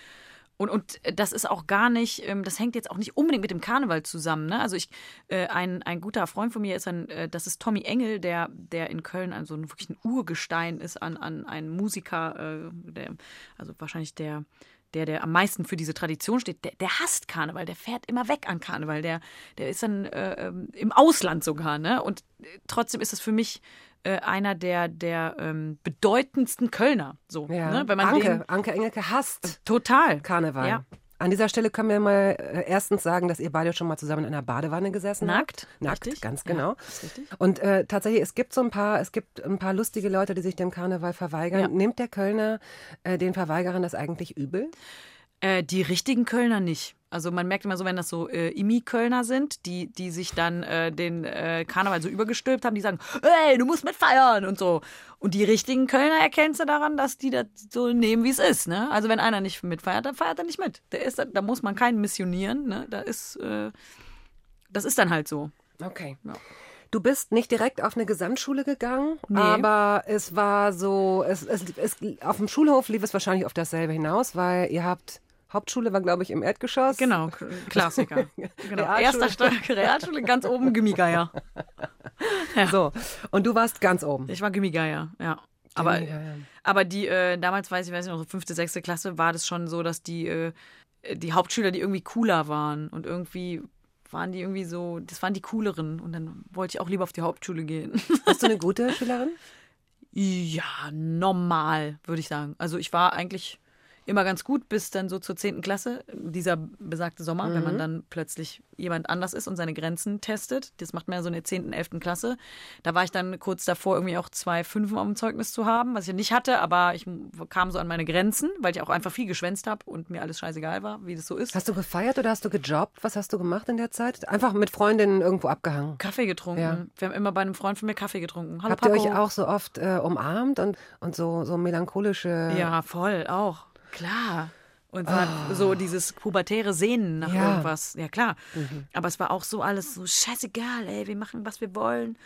Speaker 3: Und, und das ist auch gar nicht, ähm, das hängt jetzt auch nicht unbedingt mit dem Karneval zusammen. Ne? Also ich, äh, ein, ein guter Freund von mir ist ein, äh, das ist Tommy Engel, der, der in Köln ein, so ein wirklich ein Urgestein ist an, an einen Musiker, äh, der, also wahrscheinlich der, der, der am meisten für diese Tradition steht, der, der hasst Karneval, der fährt immer weg an Karneval, der, der ist dann äh, ähm, im Ausland sogar, ne? Und äh, trotzdem ist es für mich äh, einer der, der ähm, bedeutendsten Kölner. So,
Speaker 4: Ja.
Speaker 3: ne? Wenn man
Speaker 4: Anke,
Speaker 3: den,
Speaker 4: Anke Engelke hasst
Speaker 3: total.
Speaker 4: Karneval.
Speaker 3: Ja.
Speaker 4: An dieser Stelle können wir mal äh, erstens sagen, dass ihr beide schon mal zusammen in einer Badewanne gesessen
Speaker 3: Nackt,
Speaker 4: habt. Nackt,
Speaker 3: richtig.
Speaker 4: ganz
Speaker 3: Ja,
Speaker 4: genau.
Speaker 3: ist richtig.
Speaker 4: Und äh, tatsächlich, es gibt so ein paar, es gibt ein paar lustige Leute, die sich dem Karneval verweigern.
Speaker 3: Ja.
Speaker 4: Nimmt der Kölner äh, den Verweigerern das eigentlich übel?
Speaker 3: Äh, die richtigen Kölner nicht. Also man merkt immer so, wenn das so äh, Imi-Kölner sind, die, die sich dann äh, den äh, Karneval so übergestülpt haben, die sagen, hey, du musst mitfeiern und so. Und die richtigen Kölner erkennst du daran, dass die das so nehmen, wie es ist. Ne? Also wenn einer nicht mitfeiert, dann feiert er nicht mit. Der ist, da muss man keinen missionieren. Ne? Da ist, äh, das ist dann halt so.
Speaker 4: Okay.
Speaker 3: Ja.
Speaker 4: Du bist nicht direkt auf eine Gesamtschule gegangen,
Speaker 3: Nee.
Speaker 4: aber es war so, es, es, es, auf dem Schulhof lief es wahrscheinlich auf dasselbe hinaus, weil ihr habt, Hauptschule war glaube ich im Erdgeschoss.
Speaker 3: Genau, Klassiker. Genau.
Speaker 4: Realschule.
Speaker 3: Erster Stock, Realschule, ganz oben Gummigeier.
Speaker 4: So. Und du warst ganz oben.
Speaker 3: Ich war Gummigeier, ja. Aber,
Speaker 4: Gummigeier.
Speaker 3: aber die, äh, damals weiß ich, weiß ich noch, so fünfte, sechste Klasse war das schon so, dass die, äh, die Hauptschüler, die irgendwie cooler waren und irgendwie waren die irgendwie so, das waren die cooleren und dann wollte ich auch lieber auf die Hauptschule gehen.
Speaker 4: Bist du eine gute Schülerin?
Speaker 3: ja, normal, würde ich sagen. Also ich war eigentlich immer ganz gut bis dann so zur zehnten Klasse, dieser besagte Sommer, wenn man dann plötzlich jemand anders ist und seine Grenzen testet. Das macht man ja so in der zehnten, elften Klasse. Da war ich dann kurz davor, irgendwie auch zwei Fünfen am Zeugnis zu haben, was ich ja nicht hatte, aber ich kam so an meine Grenzen, weil ich auch einfach viel geschwänzt habe und mir alles scheißegal war, wie das so ist.
Speaker 4: Hast du gefeiert oder hast du gejobbt? Was hast du gemacht in der Zeit? Einfach mit Freundinnen irgendwo abgehangen.
Speaker 3: Kaffee getrunken.
Speaker 4: Ja.
Speaker 3: Wir haben immer bei einem Freund von mir Kaffee getrunken. Hallo
Speaker 4: Habt ihr
Speaker 3: Paco.
Speaker 4: euch auch so oft äh, umarmt und, und so, so melancholische.
Speaker 3: Ja, voll, auch. Klar. Und so, hat so dieses pubertäre Sehnen nach.
Speaker 4: Ja. Mhm.
Speaker 3: irgendwas. Ja, klar. Aber es war auch so alles so scheißegal, ey, wir machen, was wir wollen.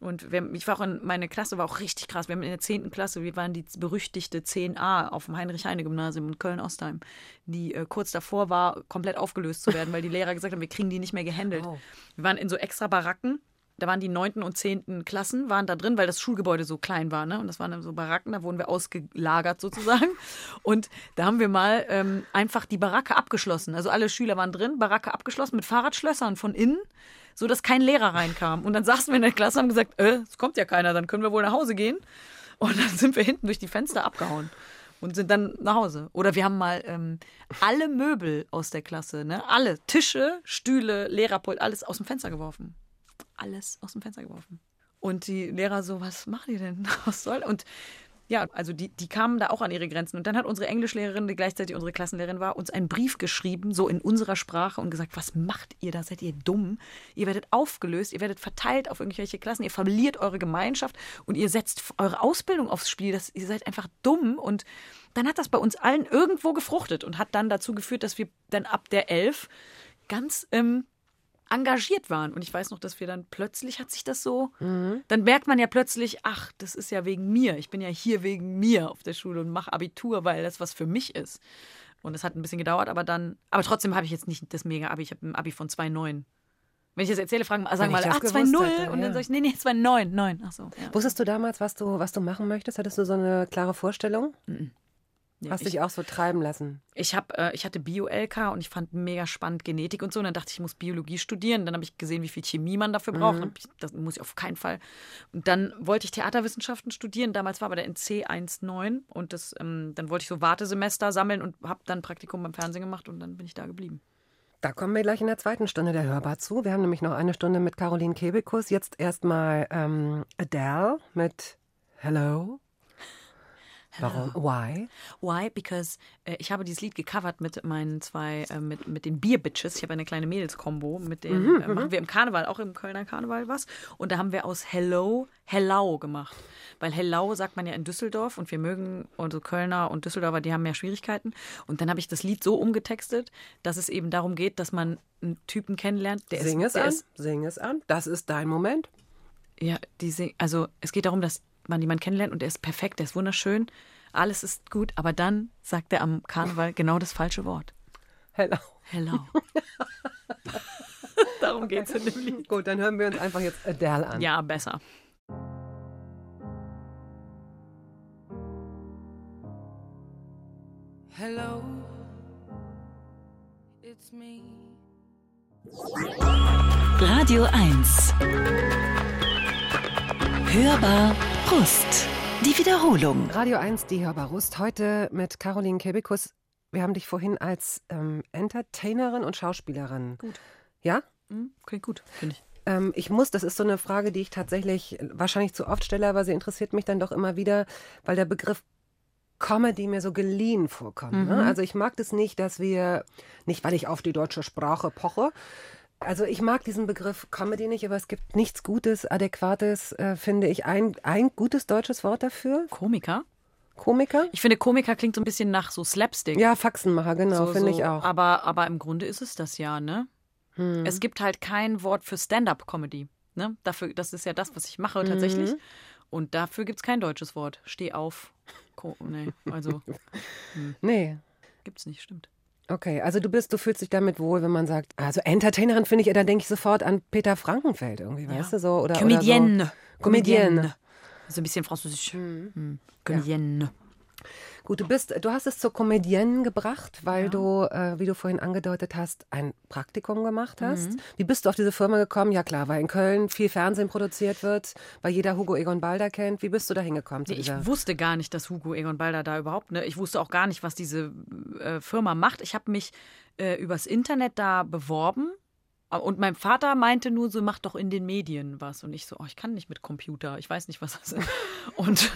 Speaker 3: Und wir, ich war auch in, meine Klasse war auch richtig krass. Wir haben in der 10. Klasse, wir waren die berüchtigte 10a auf dem Heinrich-Heine-Gymnasium in Köln-Ostheim, die äh, kurz davor war, komplett aufgelöst zu werden, weil die Lehrer gesagt haben, wir kriegen die nicht mehr gehandelt.
Speaker 4: Oh.
Speaker 3: Wir waren in so extra Baracken. Da waren die 9. und 10. Klassen, waren da drin, weil das Schulgebäude so klein war. Ne? Und das waren dann so Baracken, da wurden wir ausgelagert sozusagen. Und da haben wir mal ähm, einfach die Baracke abgeschlossen. Also alle Schüler waren drin, Baracke abgeschlossen mit Fahrradschlössern von innen, so dass kein Lehrer reinkam. Und dann saßen wir in der Klasse und haben gesagt, äh, es kommt ja keiner, dann können wir wohl nach Hause gehen. Und dann sind wir hinten durch die Fenster abgehauen und sind dann nach Hause. Oder wir haben mal ähm, alle Möbel aus der Klasse, ne? alle Tische, Stühle, Lehrerpult, alles aus dem Fenster geworfen. Alles aus dem Fenster geworfen. Und die Lehrer so, was macht ihr denn? Was soll? Und ja, also die, die kamen da auch an ihre Grenzen. Und dann hat unsere Englischlehrerin, die gleichzeitig unsere Klassenlehrerin war, uns einen Brief geschrieben, so in unserer Sprache und gesagt, was macht ihr da? Seid ihr dumm? Ihr werdet aufgelöst, ihr werdet verteilt auf irgendwelche Klassen, ihr verliert eure Gemeinschaft und ihr setzt eure Ausbildung aufs Spiel. Das, ihr seid einfach dumm. Und dann hat das bei uns allen irgendwo gefruchtet und hat dann dazu geführt, dass wir dann ab der Elf ganz ähm, engagiert waren. Und ich weiß noch, dass wir dann plötzlich hat sich das so, dann merkt man ja plötzlich, ach, das ist ja wegen mir. Ich bin ja hier wegen mir auf der Schule und mache Abitur, weil das was für mich ist. Und es hat ein bisschen gedauert, aber dann, aber trotzdem habe ich jetzt nicht das Mega-Abi, ich habe ein Abi von 2,9. Wenn ich das erzähle, fragen, sagen
Speaker 4: Wenn
Speaker 3: mal, ach,
Speaker 4: gewusst
Speaker 3: 2,0
Speaker 4: hätte,
Speaker 3: und
Speaker 4: ja.
Speaker 3: dann sage ich, nee, nee, 2,9, 9. Ach so, ja.
Speaker 4: Wusstest du damals, was du, was du machen möchtest? Hattest du so eine klare Vorstellung?
Speaker 3: Ja,
Speaker 4: Hast
Speaker 3: ich,
Speaker 4: dich auch so treiben lassen?
Speaker 3: ich, hab, äh, ich hatte Bio-LK und ich fand mega spannend Genetik und so. Und dann dachte ich, ich muss Biologie studieren. Dann habe ich gesehen, wie viel Chemie man dafür braucht. Hab ich, das muss ich auf keinen Fall. Und dann wollte ich Theaterwissenschaften studieren. Damals war aber der NC 1.9 und das, ähm, dann wollte ich so Wartesemester sammeln und habe dann Praktikum beim Fernsehen gemacht und dann bin ich da geblieben.
Speaker 4: Da kommen wir gleich in der zweiten Stunde der Hörbar zu. Wir haben nämlich noch eine Stunde mit Caroline Kebekus. Jetzt erstmal ähm, Adele mit Hello. Warum? Why?
Speaker 3: Why? Because äh, ich habe dieses Lied gecovert mit meinen zwei, äh, mit, mit den Bier-Bitches. Ich habe eine kleine Mädels-Kombo, mit denen äh, machen wir im Karneval, auch im Kölner Karneval was. Und da haben wir aus Hello Hellau gemacht. Weil Hellau sagt man ja in Düsseldorf und wir mögen, unsere Kölner und Düsseldorfer, die haben mehr Schwierigkeiten. Und dann habe ich das Lied so umgetextet, dass es eben darum geht, dass man einen Typen kennenlernt, der
Speaker 4: Sing
Speaker 3: ist,
Speaker 4: es
Speaker 3: der
Speaker 4: an.
Speaker 3: ist
Speaker 4: Sing es an. Das ist dein Moment.
Speaker 3: ja, die sing, also es geht darum, dass man jemanden kennenlernt und der ist perfekt, der ist wunderschön, alles ist gut, aber dann sagt er am Karneval genau das falsche Wort.
Speaker 4: Hello.
Speaker 3: Hello. darum geht es in dem Lied.
Speaker 4: Gut, dann hören wir uns einfach jetzt Adele an.
Speaker 3: Ja, besser.
Speaker 6: Hello, it's me.
Speaker 1: Radio 1. Hörbar Brust. Die Wiederholung.
Speaker 4: Radio 1, die Hörbarust. Heute mit Caroline Kebekus. Wir haben dich vorhin als ähm, Entertainerin und Schauspielerin.
Speaker 3: Gut.
Speaker 4: Ja?
Speaker 3: Hm, klingt gut, finde ich.
Speaker 4: Ähm, ich muss, das ist so eine Frage, die ich tatsächlich wahrscheinlich zu oft stelle, aber sie interessiert mich dann doch immer wieder, weil der Begriff Comedy mir so geliehen vorkommt. Ne? Also ich mag das nicht, dass wir, nicht weil ich auf die deutsche Sprache poche, also ich mag diesen Begriff Comedy nicht, aber es gibt nichts Gutes, Adäquates, äh, finde ich. Ein, ein gutes deutsches Wort dafür?
Speaker 3: Komiker?
Speaker 4: Komiker?
Speaker 3: Ich finde, Komiker klingt so ein bisschen nach so Slapstick.
Speaker 4: Ja, Faxenmacher, genau,
Speaker 3: so,
Speaker 4: finde
Speaker 3: so,
Speaker 4: ich auch.
Speaker 3: Aber, aber im Grunde ist es das ja, ne?
Speaker 4: Hm.
Speaker 3: Es gibt halt kein Wort für Stand-up-Comedy. Ne? Dafür, das ist ja das, was ich mache tatsächlich.
Speaker 4: Mhm.
Speaker 3: Und dafür gibt es kein deutsches Wort. Steh auf. Ko nee, also
Speaker 4: Nee.
Speaker 3: gibt's nicht, stimmt.
Speaker 4: Okay, also du bist, du fühlst dich damit wohl, wenn man sagt, also Entertainerin finde ich, da denke ich sofort an Peter Frankenfeld irgendwie, weißt du so? Oder,
Speaker 3: Comedienne.
Speaker 4: Oder so. Comedienne.
Speaker 3: So ein bisschen französisch. Hm. Comedienne.
Speaker 4: Gut, du bist, du hast es zur Comedienne gebracht, weil du, äh, wie du vorhin angedeutet hast, ein Praktikum gemacht hast.
Speaker 3: Mhm.
Speaker 4: Wie bist du auf diese Firma gekommen? Ja klar, weil in Köln viel Fernsehen produziert wird, weil jeder Hugo Egon Balder kennt. Wie bist du da hingekommen
Speaker 3: Nee, ich wusste gar nicht, dass Hugo Egon Balder da überhaupt, ne? Ich wusste auch gar nicht, was diese äh, Firma macht. Ich habe mich äh, übers Internet da beworben. Und mein Vater meinte nur so, mach doch in den Medien was. Und ich so, oh, ich kann nicht mit Computer, ich weiß nicht, was das ist. Und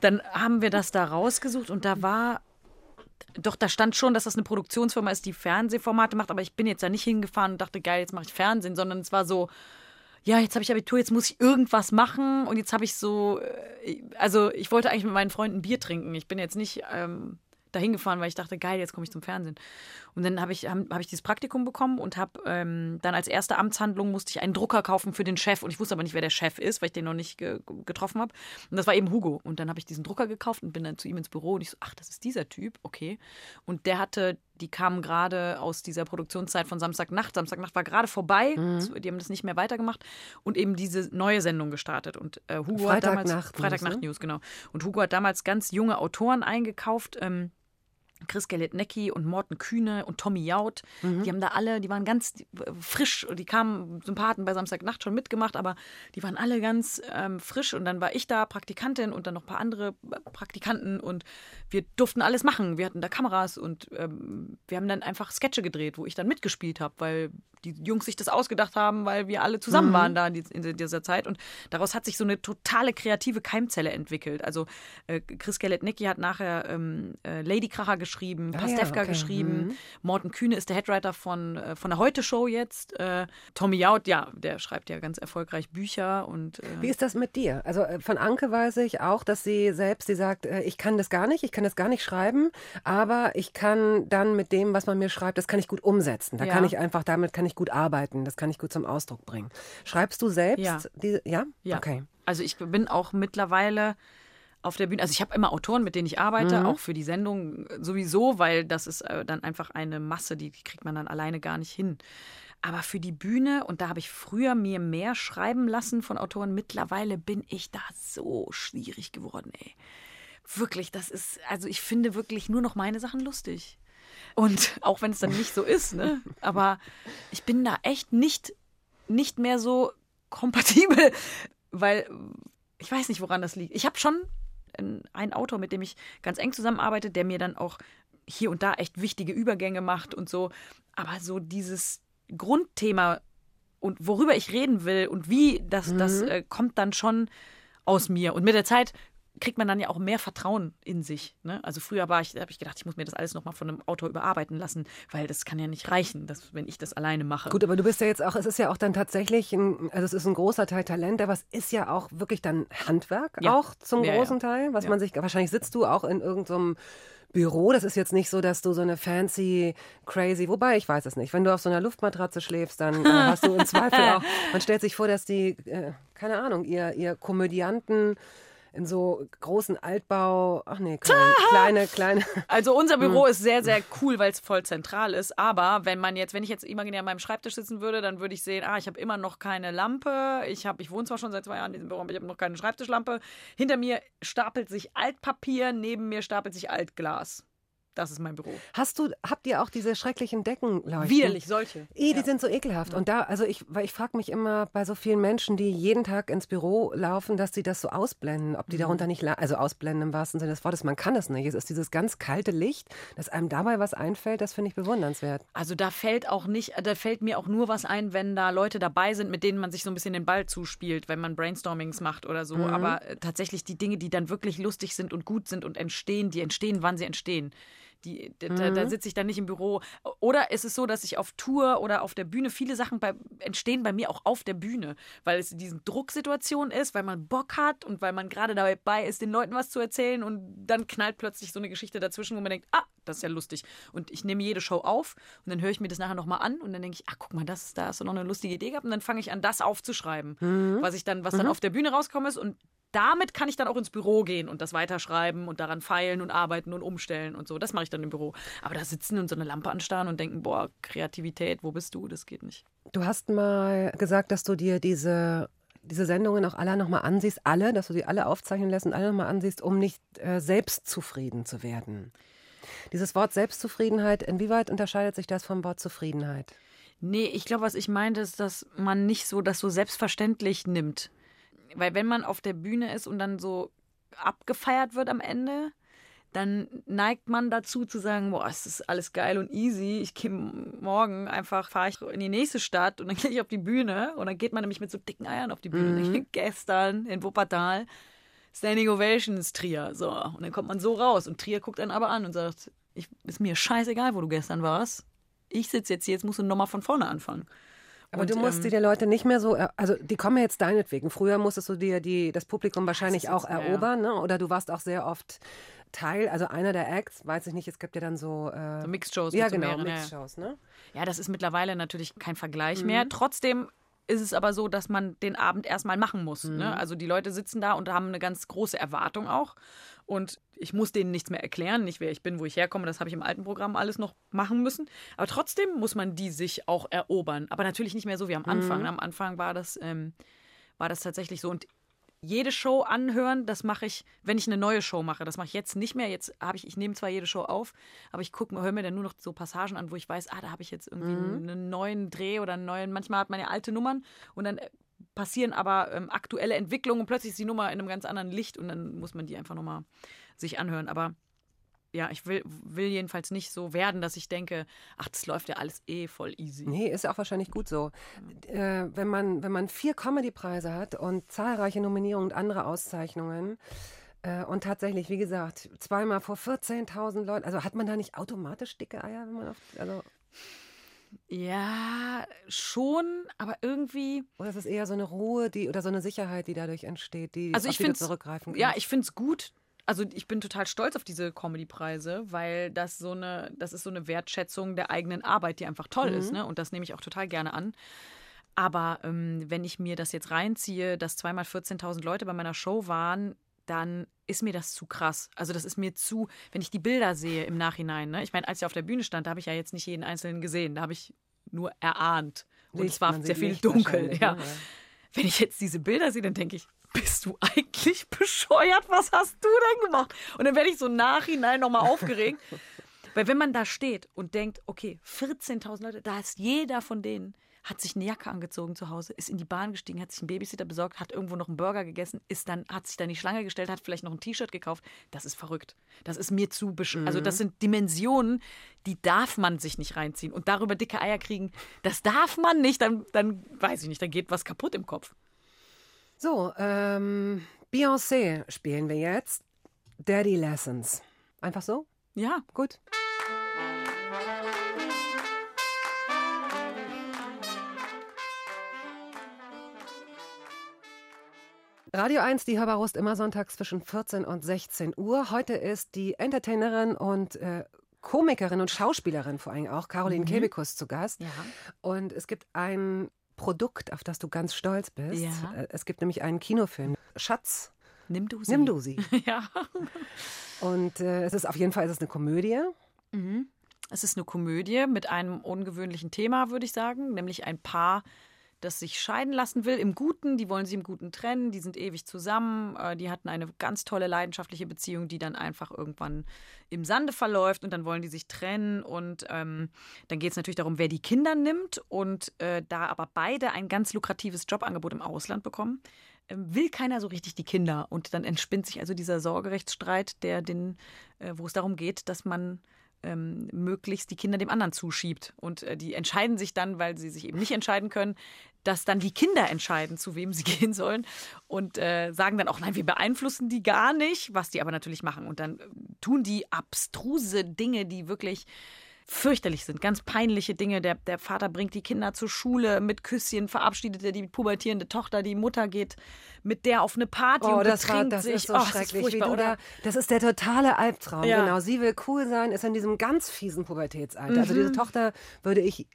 Speaker 3: dann haben wir das da rausgesucht und da war, doch, da stand schon, dass das eine Produktionsfirma ist, die Fernsehformate macht, aber ich bin jetzt da nicht hingefahren und dachte, geil, jetzt mache ich Fernsehen, sondern es war so, ja, jetzt habe ich Abitur, jetzt muss ich irgendwas machen und jetzt habe ich so, äh, also ich wollte eigentlich mit meinen Freunden Bier trinken. Ich bin jetzt nicht ähm, dahin gefahren, weil ich dachte, geil, jetzt komme ich zum Fernsehen. Und dann habe ich, hab, hab ich dieses Praktikum bekommen und habe ähm, dann als erste Amtshandlung musste ich einen Drucker kaufen für den Chef und ich wusste aber nicht, wer der Chef ist, weil ich den noch nicht ge getroffen habe. Und das war eben Hugo. Und dann habe ich diesen Drucker gekauft und bin dann zu ihm ins Büro und ich so, ach, das ist dieser Typ, okay. Und der hatte, die kamen gerade aus dieser Produktionszeit von Samstagnacht. Samstagnacht war gerade vorbei, die haben das nicht mehr weitergemacht und eben diese neue Sendung gestartet. Und äh, Hugo hat damals
Speaker 4: Freitagnacht News, ne?
Speaker 3: News, genau. Und Hugo hat damals ganz junge Autoren eingekauft. Ähm, Chris Galetnecki und Morten Kühne und Tommy Jaud, die haben da alle, die waren ganz äh, frisch, die kamen Sympathen bei Samstagnacht schon mitgemacht, aber die waren alle ganz ähm, frisch und dann war ich da Praktikantin und dann noch ein paar andere äh, Praktikanten und wir durften alles machen. Wir hatten da Kameras und ähm, wir haben dann einfach Sketche gedreht, wo ich dann mitgespielt habe, weil die Jungs sich das ausgedacht haben, weil wir alle zusammen waren da in, die- in dieser Zeit und daraus hat sich so eine totale kreative Keimzelle entwickelt. Also äh, Chris Galetnicki hat nachher ähm, äh, Lady Kracher geschrieben,
Speaker 4: Ah,
Speaker 3: Pastewka
Speaker 4: ja, okay.
Speaker 3: geschrieben, Morten Kühne ist der Headwriter von, äh, von der Heute-Show jetzt, äh, Tommy Jaud, ja, der schreibt ja ganz erfolgreich Bücher und äh,
Speaker 4: Wie ist das mit dir? Also äh, von Anke weiß ich auch, dass sie selbst, sie sagt, äh, ich kann das gar nicht, ich kann das gar nicht schreiben, aber ich kann dann mit dem, was man mir schreibt, das kann ich gut umsetzen. Da
Speaker 3: Ja.
Speaker 4: kann ich einfach, damit kann ich gut arbeiten, das kann ich gut zum Ausdruck bringen. Schreibst du selbst?
Speaker 3: Ja.
Speaker 4: Diese, ja?
Speaker 3: Ja.
Speaker 4: Okay.
Speaker 3: Also ich bin auch mittlerweile auf der Bühne, also ich habe immer Autoren, mit denen ich arbeite,
Speaker 4: Mhm.
Speaker 3: auch für die Sendung sowieso, weil das ist äh, dann einfach eine Masse, die, die kriegt man dann alleine gar nicht hin. Aber für die Bühne, und da habe ich früher mir mehr schreiben lassen von Autoren, mittlerweile bin ich da so schwierig geworden, ey. Wirklich, das ist, also ich finde wirklich nur noch meine Sachen lustig. Und auch wenn es dann nicht so ist, ne? Aber ich bin da echt nicht, nicht mehr so kompatibel, weil ich weiß nicht, woran das liegt. Ich habe schon einen Autor, mit dem ich ganz eng zusammenarbeite, der mir dann auch hier und da echt wichtige Übergänge macht und so. Aber so dieses Grundthema und worüber ich reden will und wie, das, das äh, kommt dann schon aus mir. Und mit der Zeit kriegt man dann ja auch mehr Vertrauen in sich. Ne? Also früher war ich, habe ich gedacht, ich muss mir das alles nochmal von einem Autor überarbeiten lassen, weil das kann ja nicht reichen, dass, wenn ich das alleine mache.
Speaker 4: Gut, aber du bist ja jetzt auch, es ist ja auch dann tatsächlich, ein, also es ist ein großer Teil Talent, aber es ist ja auch wirklich dann Handwerk
Speaker 3: Ja.
Speaker 4: auch zum
Speaker 3: Ja, ja.
Speaker 4: großen Teil, was
Speaker 3: Ja.
Speaker 4: man sich, wahrscheinlich sitzt du auch in irgendeinem Büro, das ist jetzt nicht so, dass du so eine fancy, crazy, wobei ich weiß es nicht, wenn du auf so einer Luftmatratze schläfst, dann äh, hast du im Zweifel auch, man stellt sich vor, dass die, äh, keine Ahnung, ihr, ihr Komödianten in so großen Altbau, ach nee, klein, kleine, kleine,
Speaker 3: Also unser
Speaker 4: Hm.
Speaker 3: Büro ist sehr, sehr cool, weil es voll zentral ist. Aber wenn man jetzt, wenn ich jetzt imaginär an meinem Schreibtisch sitzen würde, dann würde ich sehen, ah, ich habe immer noch keine Lampe. Ich habe, ich wohne zwar schon seit zwei Jahren in diesem Büro, aber ich habe noch keine Schreibtischlampe. Hinter mir stapelt sich Altpapier, neben mir stapelt sich Altglas. Das ist mein Büro.
Speaker 4: Hast du, habt ihr auch diese schrecklichen Deckenleuchten?
Speaker 3: Widerlich, solche.
Speaker 4: Eh, die
Speaker 3: Ja.
Speaker 4: sind so ekelhaft. Und da, also ich, weil ich frage mich immer bei so vielen Menschen, die jeden Tag ins Büro laufen, dass sie das so ausblenden, ob die
Speaker 3: Mhm.
Speaker 4: darunter nicht, also ausblenden im wahrsten Sinne des Wortes, man kann es nicht. Es ist dieses ganz kalte Licht, dass einem dabei was einfällt, das finde ich bewundernswert.
Speaker 3: Also da fällt auch nicht, da fällt mir auch nur was ein, wenn da Leute dabei sind, mit denen man sich so ein bisschen den Ball zuspielt, wenn man Brainstormings macht oder so. Aber äh, tatsächlich die Dinge, die dann wirklich lustig sind und gut sind und entstehen, die entstehen, wann sie entstehen. Die, da, da- da sitze ich dann nicht im Büro. Oder ist es so, dass ich auf Tour oder auf der Bühne viele Sachen bei, entstehen bei mir auch auf der Bühne, weil es in diesen Drucksituation ist, weil man Bock hat und weil man gerade dabei ist, den Leuten was zu erzählen und dann knallt plötzlich so eine Geschichte dazwischen, wo man denkt, ah, das ist ja lustig. Und ich nehme jede Show auf und dann höre ich mir das nachher nochmal an und dann denke ich, ah, guck mal, das, da hast du noch eine lustige Idee gehabt und dann fange ich an, das aufzuschreiben, was ich dann, was dann auf der Bühne rauskommt ist und damit kann ich dann auch ins Büro gehen und das weiterschreiben und daran feilen und arbeiten und umstellen und so. Das mache ich dann im Büro. Aber da sitzen und so eine Lampe anstarren und denken, boah, Kreativität, wo bist du? Das geht nicht.
Speaker 4: Du hast mal gesagt, dass du dir diese, diese Sendungen auch alle nochmal ansiehst, alle, dass du die alle aufzeichnen lässt und alle nochmal ansiehst, um nicht äh, selbstzufrieden zu werden. Dieses Wort Selbstzufriedenheit, inwieweit unterscheidet sich das vom Wort Zufriedenheit?
Speaker 3: Nee, ich glaube, was ich meinte, ist, dass man nicht so das so selbstverständlich nimmt. Weil wenn man auf der Bühne ist und dann so abgefeiert wird am Ende, dann neigt man dazu zu sagen, boah, es ist alles geil und easy. Ich gehe morgen einfach, fahre ich in die nächste Stadt und dann gehe ich auf die Bühne und dann geht man nämlich mit so dicken Eiern auf die Bühne.
Speaker 4: Mhm.
Speaker 3: Gestern in Wuppertal Standing Ovations Trier. So, und dann kommt man so raus und Trier guckt einen aber an und sagt, ich, ist mir scheißegal, wo du gestern warst. Ich sitze jetzt hier, jetzt musst du nochmal von vorne anfangen.
Speaker 4: Aber
Speaker 3: Und,
Speaker 4: du musst
Speaker 3: ähm,
Speaker 4: dir die Leute nicht mehr so, also die kommen ja jetzt deinetwegen. Früher musstest du dir die, das Publikum wahrscheinlich auch erobern, ne? Oder du warst auch sehr oft Teil, also einer der Acts, weiß ich nicht, es gibt ja dann so, äh,
Speaker 3: So Mixed-Shows
Speaker 4: Ja,
Speaker 3: so
Speaker 4: genau,
Speaker 3: ja.
Speaker 4: Mixed-Shows, ne?
Speaker 3: Ja, das ist mittlerweile natürlich kein Vergleich
Speaker 4: Mhm.
Speaker 3: mehr. Trotzdem ist es aber so, dass man den Abend erstmal machen muss.
Speaker 4: Mhm.
Speaker 3: Ne? Also die Leute sitzen da und haben eine ganz große Erwartung auch. Und ich muss denen nichts mehr erklären, nicht wer ich bin, wo ich herkomme. Das habe ich im alten Programm alles noch machen müssen. Aber trotzdem muss man die sich auch erobern. Aber natürlich nicht mehr so wie am
Speaker 4: Mhm.
Speaker 3: Anfang. Am Anfang war das, ähm, war das tatsächlich so. Und jede Show anhören, das mache ich, wenn ich eine neue Show mache. Das mache ich jetzt nicht mehr. Jetzt habe ich, ich nehme zwar jede Show auf, aber ich gucke, höre mir dann nur noch so Passagen an, wo ich weiß, ah, da habe ich jetzt irgendwie einen neuen Dreh oder einen neuen. Manchmal hat man ja alte Nummern und dann äh, passieren aber ähm, aktuelle Entwicklungen und plötzlich ist die Nummer in einem ganz anderen Licht und dann muss man die einfach nochmal sich anhören. Aber ja, ich will, will jedenfalls nicht so werden, dass ich denke, ach, das läuft ja alles eh voll easy.
Speaker 4: Nee, ist ja auch wahrscheinlich gut so. Äh, wenn, man, wenn man vier Comedy-Preise hat und zahlreiche Nominierungen und andere Auszeichnungen äh, und tatsächlich, wie gesagt, zweimal vor 14.000 Leuten, also hat man da nicht automatisch dicke Eier, wenn man auf, also,
Speaker 3: Ja, schon, aber irgendwie.
Speaker 4: oder ist es eher so eine Ruhe, die, oder so eine Sicherheit, die dadurch entsteht, die,
Speaker 3: Also
Speaker 4: auf
Speaker 3: ich
Speaker 4: die du zurückgreifen kannst?
Speaker 3: Ja, ich finde es gut. Also ich bin total stolz auf diese Comedy-Preise, weil das so eine, das ist so eine Wertschätzung der eigenen Arbeit, die einfach toll ist, ne? Und das nehme ich auch total gerne an. Aber ähm, wenn ich mir das jetzt reinziehe, dass zweimal 14.000 Leute bei meiner Show waren, dann ist mir das zu krass. Also das ist mir zu, wenn ich die Bilder sehe im Nachhinein. Ne? Ich meine, als ich auf der Bühne stand, da habe ich ja jetzt nicht jeden einzelnen gesehen. Da habe ich nur erahnt. Und
Speaker 4: Licht,
Speaker 3: es war sehr viel dunkel. Ja.
Speaker 4: ne?
Speaker 3: Wenn ich jetzt diese Bilder sehe, dann denke ich, bist du eigentlich bescheuert? Was hast du denn gemacht? Und dann werde ich so im Nachhinein nochmal aufgeregt. Weil wenn man da steht und denkt, okay, 14.000 Leute, da ist jeder von denen, hat sich eine Jacke angezogen zu Hause, ist in die Bahn gestiegen, hat sich einen Babysitter besorgt, hat irgendwo noch einen Burger gegessen, ist dann, hat sich dann die Schlange gestellt, hat vielleicht noch ein T-Shirt gekauft. Das ist verrückt. Das ist mir zu besch Also das sind Dimensionen, die darf man sich nicht reinziehen. Und darüber dicke Eier kriegen, das darf man nicht. Dann, dann weiß ich nicht, dann geht was kaputt im Kopf.
Speaker 4: So, ähm, Beyoncé spielen wir jetzt. Daddy Lessons. Einfach so?
Speaker 3: Ja,
Speaker 4: Gut. Radio 1, die Hörbarust immer sonntags zwischen 14 und 16 Uhr. Heute ist die Entertainerin und äh, Komikerin und Schauspielerin vor allem auch, Caroline Kebekus, zu Gast.
Speaker 3: Ja.
Speaker 4: Und es gibt ein Produkt, auf das du ganz stolz bist.
Speaker 3: Ja.
Speaker 4: Äh, Es gibt nämlich einen Kinofilm. Schatz,
Speaker 3: nimm du sie.
Speaker 4: nimm du sie.
Speaker 3: Ja.
Speaker 4: Und äh, es ist auf jeden Fall es ist eine Komödie.
Speaker 3: Es ist eine Komödie mit einem ungewöhnlichen Thema, würde ich sagen, nämlich ein Paar, das sich scheiden lassen will im Guten. Die wollen sie im Guten trennen, die sind ewig zusammen, äh, die hatten eine ganz tolle leidenschaftliche Beziehung, die dann einfach irgendwann im Sande verläuft und dann wollen die sich trennen und ähm, dann geht es natürlich darum, wer die Kinder nimmt und äh, da aber beide ein ganz lukratives Jobangebot im Ausland bekommen, ähm, will keiner so richtig die Kinder und dann entspinnt sich also dieser Sorgerechtsstreit, der den, äh, wo es darum geht, dass man ähm, möglichst die Kinder dem anderen zuschiebt. Und äh, die entscheiden sich dann, weil sie sich eben nicht entscheiden können, dass dann die Kinder entscheiden, zu wem sie gehen sollen. Und äh, sagen dann auch, nein, wir beeinflussen die gar nicht, was die aber natürlich machen. Und dann äh, tun die abstruse Dinge, die wirklich fürchterlich sind, ganz peinliche Dinge. Der, der Vater bringt die Kinder zur Schule mit Küsschen, verabschiedet er die pubertierende Tochter, die Mutter geht mit der auf eine Party
Speaker 4: Oh,
Speaker 3: und
Speaker 4: das, war,
Speaker 3: betrinkt
Speaker 4: das
Speaker 3: sich.
Speaker 4: ist so
Speaker 3: Oh,
Speaker 4: schrecklich.
Speaker 3: furchtbar,
Speaker 4: wie du
Speaker 3: oder?
Speaker 4: da, das ist der totale Albtraum.
Speaker 3: Ja.
Speaker 4: Genau. Sie will cool sein, ist in diesem ganz fiesen Pubertätsalter. Also
Speaker 3: Mhm.
Speaker 4: diese Tochter würde ich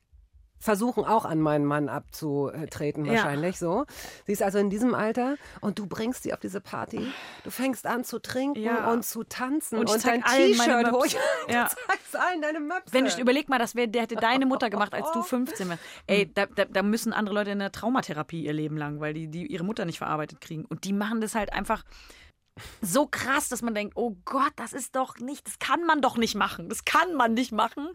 Speaker 4: versuchen auch an meinen Mann abzutreten
Speaker 3: Ja.
Speaker 4: wahrscheinlich so. Sie ist also in diesem Alter und du bringst sie auf diese Party. Du fängst an zu trinken
Speaker 3: Ja.
Speaker 4: und zu tanzen
Speaker 3: Und
Speaker 4: und, dein T-Shirt hoch.
Speaker 3: Ja.
Speaker 4: Du zeigst allen deine Möpse.
Speaker 3: Wenn ich überleg mal, das wär, der hätte deine Mutter gemacht, als du 15 warst. Ey, da, da, da müssen andere Leute in der Traumatherapie ihr Leben lang, weil die, die ihre Mutter nicht verarbeitet kriegen. Und die machen das halt einfach so krass, dass man denkt, oh Gott, das ist doch nicht, das kann man doch nicht machen. Das kann man nicht machen.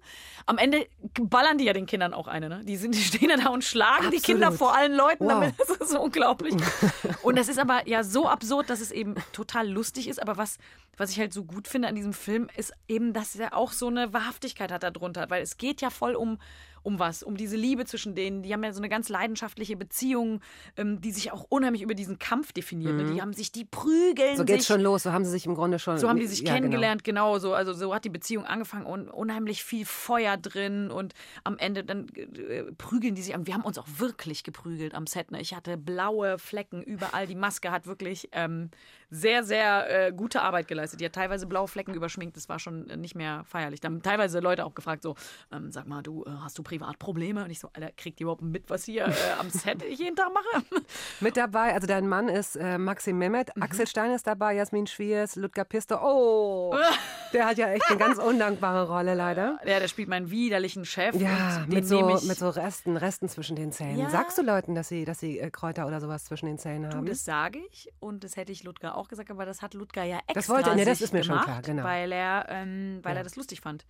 Speaker 3: Am Ende ballern die ja den Kindern auch eine, ne? Die, sind, die stehen ja da und schlagen die
Speaker 4: Absolut.
Speaker 3: Kinder vor allen Leuten
Speaker 4: Wow.
Speaker 3: damit. Das ist so unglaublich. Und das ist aber ja so absurd, dass es eben total lustig ist. Aber was, was ich halt so gut finde an diesem Film, ist eben, dass er auch so eine Wahrhaftigkeit hat darunter. Weil es geht ja voll um, um was, um diese Liebe zwischen denen. Die haben ja so eine ganz leidenschaftliche Beziehung, ähm, die sich auch unheimlich über diesen Kampf definiert. ne? Die haben sich, die prügeln
Speaker 4: Mhm. so geht's
Speaker 3: sich.
Speaker 4: schon los. So haben sie sich im Grunde schon.
Speaker 3: So haben die sich
Speaker 4: ja, genau.
Speaker 3: kennengelernt, genau. so. Also so hat die Beziehung angefangen und unheimlich viel Feuer drin und am Ende dann äh, prügeln die sich an. Wir haben uns auch wirklich geprügelt am Set. Ne? Ich hatte blaue Flecken überall. Die Maske hat wirklich ähm, sehr, sehr äh, gute Arbeit geleistet. Die hat teilweise blaue Flecken überschminkt. Das war schon äh, nicht mehr feierlich. Da haben teilweise Leute auch gefragt, so, ähm, sag mal, du, äh, hast du Privatprobleme. Und ich so, Alter, kriegt ihr überhaupt mit, was hier äh, am Set ich jeden Tag mache?
Speaker 4: Mit dabei, also dein Mann ist äh, Maxim Mehmet,
Speaker 3: Mhm.
Speaker 4: Axel Stein ist dabei, Jasmin Schwiers, Ludger Pisto. Oh, der hat ja echt eine ganz undankbare Rolle leider.
Speaker 3: Ja, der spielt meinen widerlichen Chef.
Speaker 4: Ja, mit so, mit so Resten, Resten zwischen den Zähnen.
Speaker 3: Ja.
Speaker 4: Sagst du Leuten, dass sie, dass sie äh, Kräuter oder sowas zwischen den Zähnen
Speaker 3: Du,
Speaker 4: haben?
Speaker 3: das sage ich und das hätte ich Ludger auch gesagt, aber das hat Ludger ja extra
Speaker 4: Das wollte- nee, das ist mir schon
Speaker 3: gemacht,
Speaker 4: klar, genau.
Speaker 3: weil er, ähm, weil
Speaker 4: Ja.
Speaker 3: er das lustig fand.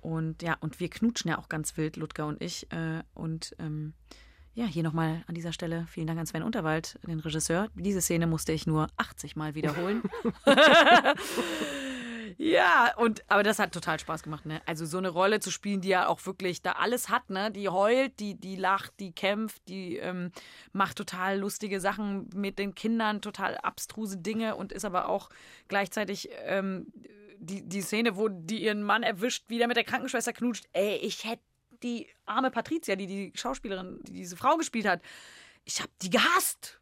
Speaker 3: Und ja, und wir knutschen ja auch ganz wild, Ludger und ich. Äh, und ähm, ja, hier nochmal an dieser Stelle vielen Dank an Sven Unterwald, den Regisseur. Diese Szene musste ich nur 80 Mal wiederholen. Ja, und aber das hat total Spaß gemacht, ne? Also so eine Rolle zu spielen, die ja auch wirklich da alles hat, ne? Die heult, die, die lacht, die kämpft, die ähm, macht total lustige Sachen mit den Kindern, total abstruse Dinge und ist aber auch gleichzeitig ähm, die, die Szene, wo die ihren Mann erwischt, wie der mit der Krankenschwester knutscht. Ey, ich hätte die arme Patricia, die die Schauspielerin, die diese Frau gespielt hat, ich hab die gehasst.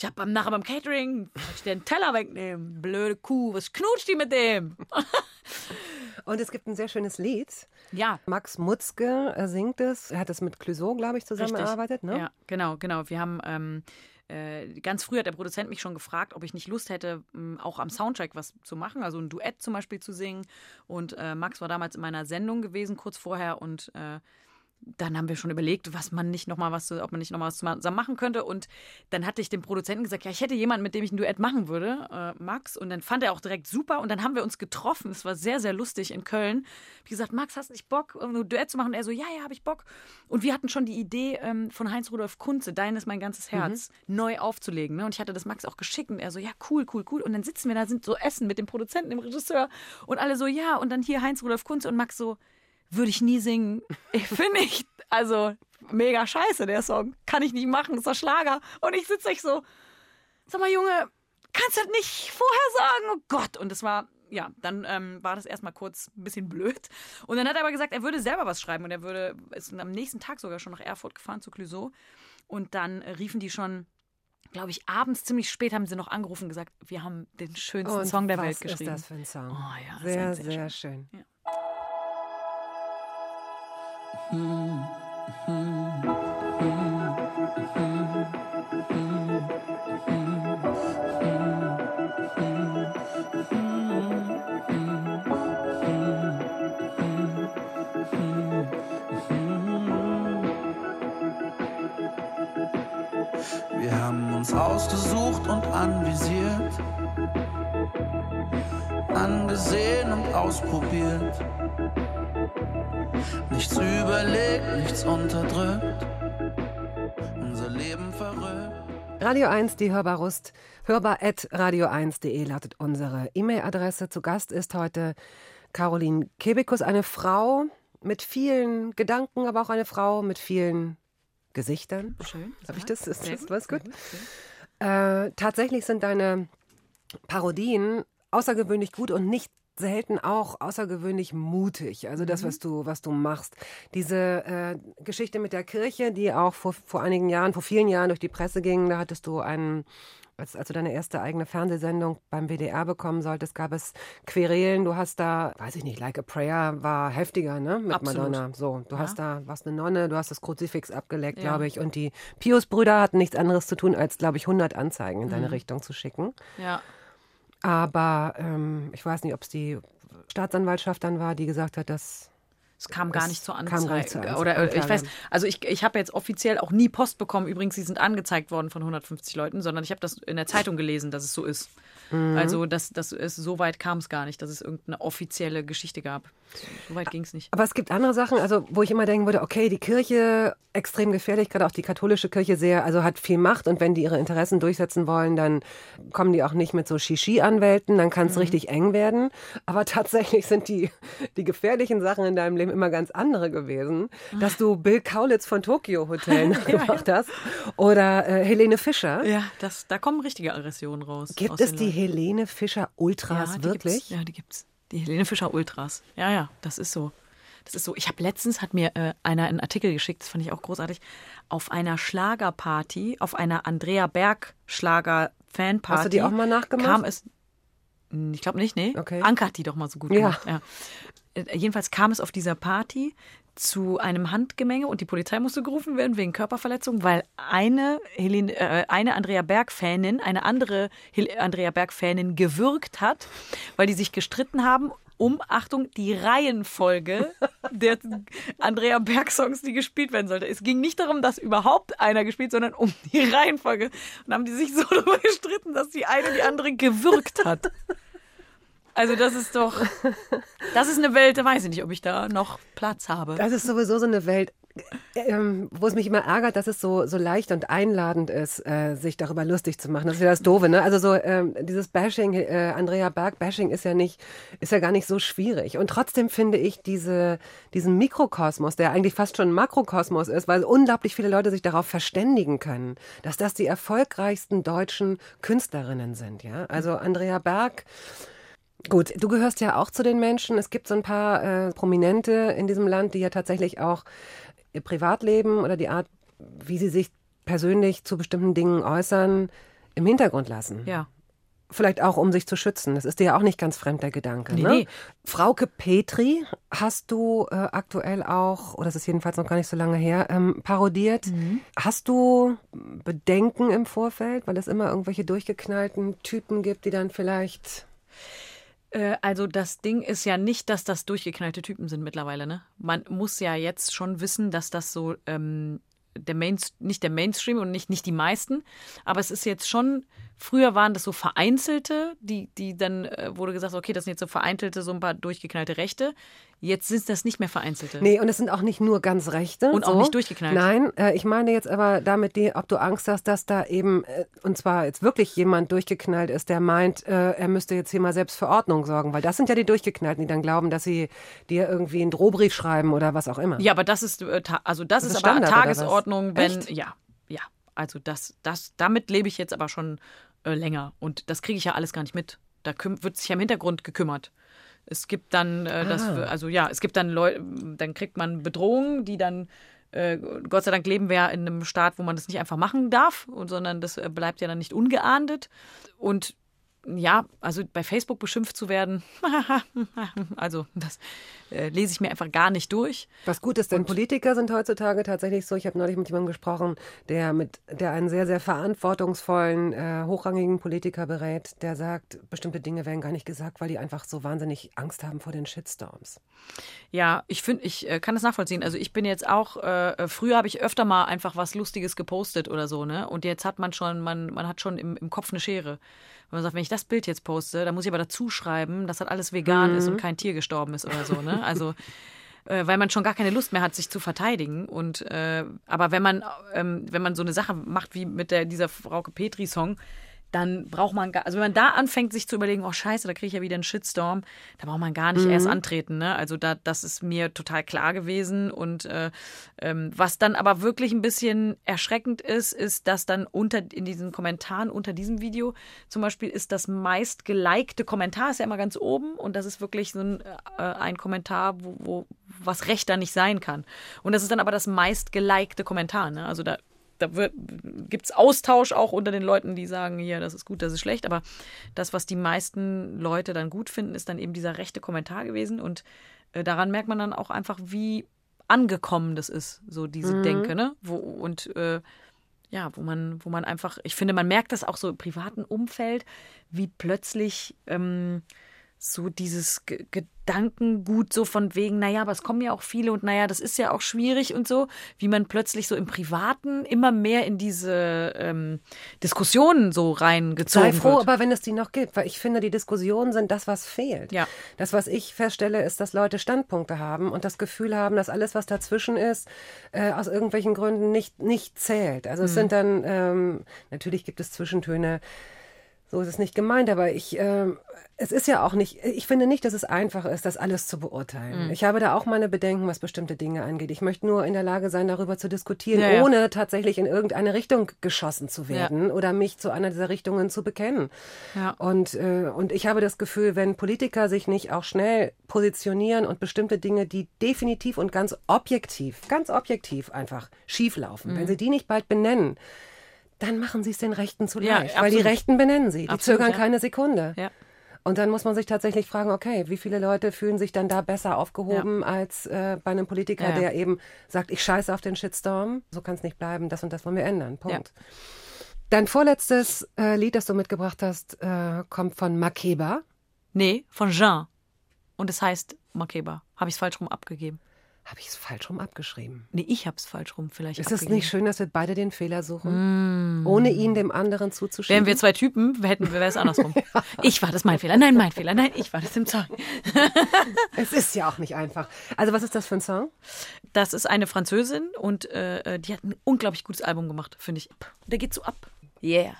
Speaker 3: Ich hab beim, nachher beim Catering, wollte ich den Teller wegnehmen. Blöde Kuh, was knutscht die mit dem?
Speaker 4: Und es gibt ein sehr schönes Lied.
Speaker 3: Ja.
Speaker 4: Max Mutzke äh, singt es. Er hat es mit Clouseau, glaube ich, zusammengearbeitet. Ne?
Speaker 3: Ja, genau, genau. Wir haben ähm, äh, ganz früh hat der Produzent mich schon gefragt, ob ich nicht Lust hätte, ähm, auch am Soundtrack was zu machen, also ein Duett zum Beispiel zu singen. Und äh, Max war damals in meiner Sendung gewesen, kurz vorher, und äh, dann haben wir schon überlegt, was man nicht noch mal was, ob man nicht noch mal was zusammen machen könnte. Und dann hatte ich dem Produzenten gesagt, ja, ich hätte jemanden, mit dem ich ein Duett machen würde, äh, Max. Und dann fand er auch direkt super. Und dann haben wir uns getroffen. Es war sehr, sehr lustig in Köln. Wie gesagt, Max, hast du nicht Bock, ein Duett zu machen? Und er so, ja, ja, habe ich Bock. Und wir hatten schon die Idee ähm, von Heinz Rudolf Kunze, Dein ist mein ganzes Herz, neu aufzulegen. Ne? Und ich hatte das Max auch geschickt. Und er so, ja, cool, cool, cool. Und dann sitzen wir da, sind so Essen mit dem Produzenten, dem Regisseur. Und alle so, ja. Und dann hier Heinz Rudolf Kunze und Max so, würde ich nie singen. Ich finde ich, also mega scheiße, der Song. Kann ich nicht machen, ist doch Schlager. Und ich sitze echt so, sag mal, Junge, kannst du das nicht vorher sagen? Oh Gott. Und das war, ja, dann ähm, war das erstmal kurz ein bisschen blöd. Und dann hat er aber gesagt, er würde selber was schreiben und er würde, ist am nächsten Tag sogar schon nach Erfurt gefahren zu Clouseau. Und dann riefen die schon, glaube ich, abends ziemlich spät haben sie noch angerufen und gesagt, wir haben den schönsten
Speaker 4: Und
Speaker 3: Song der
Speaker 4: was
Speaker 3: Welt geschrieben.
Speaker 4: ist das für ein Song?
Speaker 3: Oh ja,
Speaker 4: sehr, sehr,
Speaker 3: sehr
Speaker 4: schön.
Speaker 7: Wir haben uns ausgesucht und anvisiert, angesehen und ausprobiert. Nichts überlegt, nichts unterdrückt, unser Leben verrückt.
Speaker 4: Radio 1, die Hörbarust. Hörbar at radio1.de lautet unsere E-Mail-Adresse. Zu Gast ist heute Caroline Kebekus, eine Frau mit vielen Gedanken, aber auch eine Frau mit vielen Gesichtern.
Speaker 3: Schön.
Speaker 4: Habe ich das? Ist das
Speaker 3: gut,
Speaker 4: was gut? Äh, tatsächlich sind deine Parodien außergewöhnlich gut und nicht selten auch außergewöhnlich mutig. Also das, was du, was du machst. Diese äh, Geschichte mit der Kirche, die auch vor, vor einigen Jahren, vor vielen Jahren durch die Presse ging, da hattest du einen, als, als du deine erste eigene Fernsehsendung beim WDR bekommen solltest, gab es Querelen. Du hast da, weiß ich nicht, Like a Prayer war heftiger, ne? Mit
Speaker 3: Absolut.
Speaker 4: Madonna. So, du hast da, warst eine Nonne, du hast das Kruzifix abgeleckt,
Speaker 3: Ja.
Speaker 4: glaube ich. Und die Pius-Brüder hatten nichts anderes zu tun, als, glaube ich, 100 Anzeigen in
Speaker 3: Mhm.
Speaker 4: deine Richtung zu schicken.
Speaker 3: Ja.
Speaker 4: Aber ähm, ich weiß nicht, ob es die Staatsanwaltschaft dann war, die gesagt hat, dass
Speaker 3: Es kam gar nicht zur
Speaker 4: kam
Speaker 3: Anzeige.
Speaker 4: gar nicht zur Anzeige.
Speaker 3: Oder äh, ich weiß, also ich, ich habe jetzt offiziell auch nie Post bekommen. Übrigens, sie sind angezeigt worden von 150 Leuten, sondern ich habe das in der Zeitung gelesen, dass es so ist.
Speaker 4: Mhm.
Speaker 3: Also, dass, dass es so weit kam es gar nicht, dass es irgendeine offizielle Geschichte gab. So weit ging es nicht.
Speaker 4: Aber es gibt andere Sachen, also wo ich immer denken würde, okay, die Kirche extrem gefährlich, gerade auch die katholische Kirche sehr, also hat viel Macht und wenn die ihre Interessen durchsetzen wollen, dann kommen die auch nicht mit so Shishi-Anwälten, dann kann es richtig eng werden. Aber tatsächlich sind die, die gefährlichen Sachen in deinem Leben immer ganz andere gewesen. Dass du Bill Kaulitz von Tokyo Hotel nachgemacht hast oder äh, Helene Fischer.
Speaker 3: Ja, das, da kommen richtige Aggressionen raus.
Speaker 4: Gibt es die
Speaker 3: Leuten.
Speaker 4: Helene Fischer Ultras
Speaker 3: die
Speaker 4: wirklich?
Speaker 3: Gibt's. Ja, die gibt's. Die Helene Fischer Ultras. Ja, ja, das ist so. Das ist so. Ich habe letztens hat mir äh, einer einen Artikel geschickt, das fand ich auch großartig, auf einer Schlagerparty, auf einer Andrea Berg Schlager Fanparty.
Speaker 4: Hast du die auch mal nachgemacht?
Speaker 3: Kam es Hm, ich glaube nicht, nee.
Speaker 4: Okay.
Speaker 3: Anke hat die doch mal so gut
Speaker 4: Ja.
Speaker 3: gemacht. Ja. Äh, Jedenfalls kam es auf dieser Party zu einem Handgemenge und die Polizei musste gerufen werden wegen Körperverletzung, weil eine, Helene, äh, eine Andrea Berg-Fanin eine andere Hel Andrea Berg-Fanin gewürgt hat, weil die sich gestritten haben um, Achtung, die Reihenfolge der Andrea Berg-Songs, die gespielt werden sollte. Es ging nicht darum, dass überhaupt einer gespielt, sondern um die Reihenfolge. Und haben die sich so darüber gestritten, dass die eine die andere gewürgt hat. Also das ist doch, das ist eine Welt, da weiß ich nicht, ob ich da noch Platz habe.
Speaker 4: Das ist sowieso so eine Welt, ähm, wo es mich immer ärgert, dass es so, so leicht und einladend ist, äh, sich darüber lustig zu machen. Das ist ja das Doofe, ne? Also so ähm, dieses Bashing, äh, Andrea Berg-Bashing ist ja nicht, ist ja gar nicht so schwierig. Und trotzdem finde ich diese, diesen Mikrokosmos, der eigentlich fast schon Makrokosmos ist, weil unglaublich viele Leute sich darauf verständigen können, dass das die erfolgreichsten deutschen Künstlerinnen sind. Ja? Also Andrea Berg Gut, du gehörst ja auch zu den Menschen. Es gibt so ein paar äh, Prominente in diesem Land, die ja tatsächlich auch ihr Privatleben oder die Art, wie sie sich persönlich zu bestimmten Dingen äußern, im Hintergrund lassen.
Speaker 3: Ja.
Speaker 4: Vielleicht auch, um sich zu schützen. Das ist dir ja auch nicht ganz fremd, der Gedanke.
Speaker 3: Nee,
Speaker 4: ne?
Speaker 3: nee.
Speaker 4: Frauke Petri hast du äh, aktuell auch, oder das ist jedenfalls noch gar nicht so lange her, ähm, parodiert.
Speaker 3: Mhm.
Speaker 4: Hast du Bedenken im Vorfeld, weil es immer irgendwelche durchgeknallten Typen gibt, die dann vielleicht
Speaker 3: Äh, Also das Ding ist ja nicht, dass das durchgeknallte Typen sind mittlerweile. Ne? Man muss ja jetzt schon wissen, dass das so ähm, der Main, nicht der Mainstream und nicht, nicht die meisten, aber es ist jetzt schon, früher waren das so vereinzelte, die, die dann äh, wurde gesagt, okay, das sind jetzt so vereinzelte, so ein paar durchgeknallte Rechte. Jetzt sind das nicht mehr vereinzelte.
Speaker 4: Nee, und es sind auch nicht nur ganz rechte.
Speaker 3: Und auch
Speaker 4: so.
Speaker 3: nicht durchgeknallt.
Speaker 4: Nein, äh, ich meine jetzt aber damit, die, ob du Angst hast, dass da eben, äh, und zwar jetzt wirklich jemand durchgeknallt ist, der meint, äh, er müsste jetzt hier mal selbst für Ordnung sorgen. Weil das sind ja die Durchgeknallten, die dann glauben, dass sie dir irgendwie einen Drohbrief schreiben oder was auch immer.
Speaker 3: Ja, aber das ist, äh, also das,
Speaker 4: Das
Speaker 3: ist,
Speaker 4: ist
Speaker 3: aber
Speaker 4: Standard?
Speaker 3: Tagesordnung, wenn,
Speaker 4: Echt?
Speaker 3: ja, ja. Also das, das, damit lebe ich jetzt aber schon äh, länger und das kriege ich ja alles gar nicht mit. Da wird sich ja im Hintergrund gekümmert. Es gibt dann, äh, das,
Speaker 4: Ah.
Speaker 3: also ja, es gibt dann Leute, dann kriegt man Bedrohungen, die dann äh, Gott sei Dank leben wir ja in einem Staat, wo man das nicht einfach machen darf, und, sondern das äh, bleibt ja dann nicht ungeahndet. Und ja, also bei Facebook beschimpft zu werden, also das äh, lese ich mir einfach gar nicht durch.
Speaker 4: Was gut ist, denn Politiker sind heutzutage tatsächlich so. Ich habe neulich mit jemandem gesprochen, der mit, der einen sehr, sehr verantwortungsvollen, äh, hochrangigen Politiker berät, der sagt, bestimmte Dinge werden gar nicht gesagt, weil die einfach so wahnsinnig Angst haben vor den Shitstorms.
Speaker 3: Ja, ich finde, ich äh, kann das nachvollziehen. Also ich bin jetzt auch, äh, früher habe ich öfter mal einfach was Lustiges gepostet oder so, ne? Und jetzt hat man schon, man, man hat schon im, im Kopf eine Schere. Wenn man sagt, wenn ich das Bild jetzt poste, dann muss ich aber dazu schreiben, dass das alles vegan ist und kein Tier gestorben ist oder so, ne? Also äh, weil man schon gar keine Lust mehr hat, sich zu verteidigen. Und äh, aber wenn man, ähm, wenn man so eine Sache macht wie mit der dieser Frauke Petri-Song, dann braucht man gar, also wenn man da anfängt, sich zu überlegen, oh scheiße, da kriege ich ja wieder einen Shitstorm, da braucht man gar nicht erst antreten. Ne? Also da, das ist mir total klar gewesen. Und äh, ähm, was dann aber wirklich ein bisschen erschreckend ist, ist, dass dann unter in diesen Kommentaren unter diesem Video zum Beispiel ist das meist gelikte Kommentar, ist ja immer ganz oben und das ist wirklich so ein, äh, ein Kommentar, wo, wo was rechter nicht sein kann. Und das ist dann aber das meist gelikte Kommentar. Ne? Also da da gibt es Austausch auch unter den Leuten, die sagen, hier, das ist gut, das ist schlecht. Aber das, was die meisten Leute dann gut finden, ist dann eben dieser rechte Kommentar gewesen. Und äh, daran merkt man dann auch einfach, wie angekommen das ist, so diese Denke, ne? Wo, und äh, ja, wo man, wo man einfach, ich finde, man merkt das auch so im privaten Umfeld, wie plötzlich ähm, so dieses Ge Gedankengut so von wegen, naja, aber es kommen ja auch viele und naja, das ist ja auch schwierig und so, wie man plötzlich so im Privaten immer mehr in diese ähm, Diskussionen so reingezogen
Speaker 4: Sei froh,
Speaker 3: wird.
Speaker 4: aber wenn es die noch gibt, weil ich finde, die Diskussionen sind das, was fehlt.
Speaker 3: Ja.
Speaker 4: Das, was ich feststelle, ist, dass Leute Standpunkte haben und das Gefühl haben, dass alles, was dazwischen ist, äh, aus irgendwelchen Gründen nicht, nicht zählt. Also es sind dann, ähm, natürlich gibt es Zwischentöne, so ist es nicht gemeint, aber ich, ähm, es ist ja auch nicht, ich finde nicht, dass es einfach ist, das alles zu beurteilen. Ich habe da auch meine Bedenken, was bestimmte Dinge angeht. Ich möchte nur in der Lage sein, darüber zu diskutieren,
Speaker 3: Ja, ja.
Speaker 4: ohne tatsächlich in irgendeine Richtung geschossen zu werden oder mich zu einer dieser Richtungen zu bekennen.
Speaker 3: Ja.
Speaker 4: Und, äh, und ich habe das Gefühl, wenn Politiker sich nicht auch schnell positionieren und bestimmte Dinge, die definitiv und ganz objektiv, ganz objektiv einfach schieflaufen,
Speaker 3: Mhm.
Speaker 4: wenn sie die nicht bald benennen, dann machen sie es den Rechten zu
Speaker 3: Ja,
Speaker 4: leicht. weil die. Rechten benennen sie. Die
Speaker 3: Absolut,
Speaker 4: zögern
Speaker 3: ja.
Speaker 4: keine Sekunde.
Speaker 3: Ja.
Speaker 4: Und dann muss man sich tatsächlich fragen, okay, wie viele Leute fühlen sich dann da besser aufgehoben als äh, bei einem Politiker,
Speaker 3: Ja, ja.
Speaker 4: der eben sagt, ich scheiße auf den Shitstorm, so kann es nicht bleiben, das und das wollen wir ändern. Punkt. Dein vorletztes äh, Lied, das du mitgebracht hast, äh, kommt von Makeba.
Speaker 3: Nee, von Jean. Und es heißt Makeba. Habe ich es falsch rum abgegeben?
Speaker 4: Habe ich es falsch rum abgeschrieben?
Speaker 3: Nee, ich habe es falsch rum vielleicht
Speaker 4: Ist es nicht schön, dass wir beide den Fehler suchen, ohne ihn dem anderen zuzuschieben?
Speaker 3: Wären wir zwei Typen, hätten wäre es andersrum. Ich war das mein Fehler. Nein, mein Fehler. Nein, ich war das im Zorn.
Speaker 4: es ist ja auch nicht einfach. Also was ist das für ein Song?
Speaker 3: Das ist eine Französin und äh, die hat ein unglaublich gutes Album gemacht, finde ich. Der geht so ab. Yeah.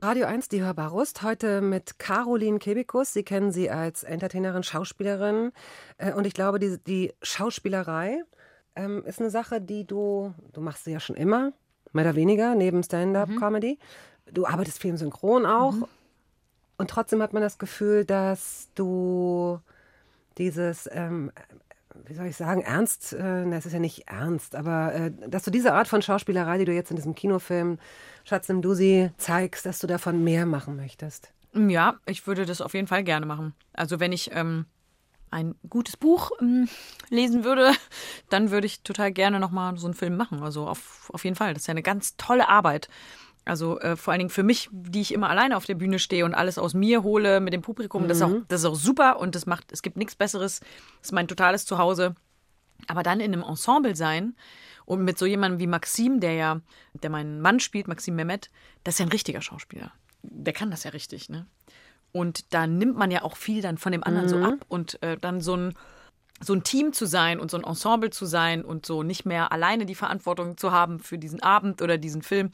Speaker 4: Radio 1, die Hörbar Rust, heute mit Caroline Kebekus. Sie kennen sie als Entertainerin, Schauspielerin. Äh, Und ich glaube, die, die Schauspielerei ähm, ist eine Sache, die du, du machst sie ja schon immer, mehr oder weniger, neben Stand-up-Comedy. Du arbeitest viel im Synchron auch. Und trotzdem hat man das Gefühl, dass du dieses, ähm, wie soll ich sagen, ernst, äh, es ist ja nicht ernst, aber äh, dass du diese Art von Schauspielerei, die du jetzt in diesem Kinofilm Schatz im Dusi zeigst, dass du davon mehr machen möchtest.
Speaker 3: Ja, ich würde das auf jeden Fall gerne machen. Also wenn ich ähm, ein gutes Buch ähm, lesen würde, dann würde ich total gerne nochmal so einen Film machen. Also auf, auf jeden Fall. Das ist ja eine ganz tolle Arbeit. Also äh, vor allen Dingen für mich, die ich immer alleine auf der Bühne stehe und alles aus mir hole mit dem Publikum, das, ist auch, das ist auch super und das macht, es gibt nichts Besseres. Das ist mein totales Zuhause. Aber dann in einem Ensemble sein und mit so jemandem wie Maxim, der ja, der meinen Mann spielt, Maxim Mehmet, das ist ja ein richtiger Schauspieler. Der kann das ja richtig, ne? Und da nimmt man ja auch viel dann von dem anderen so ab und äh, dann so ein so ein Team zu sein und so ein Ensemble zu sein und so nicht mehr alleine die Verantwortung zu haben für diesen Abend oder diesen Film,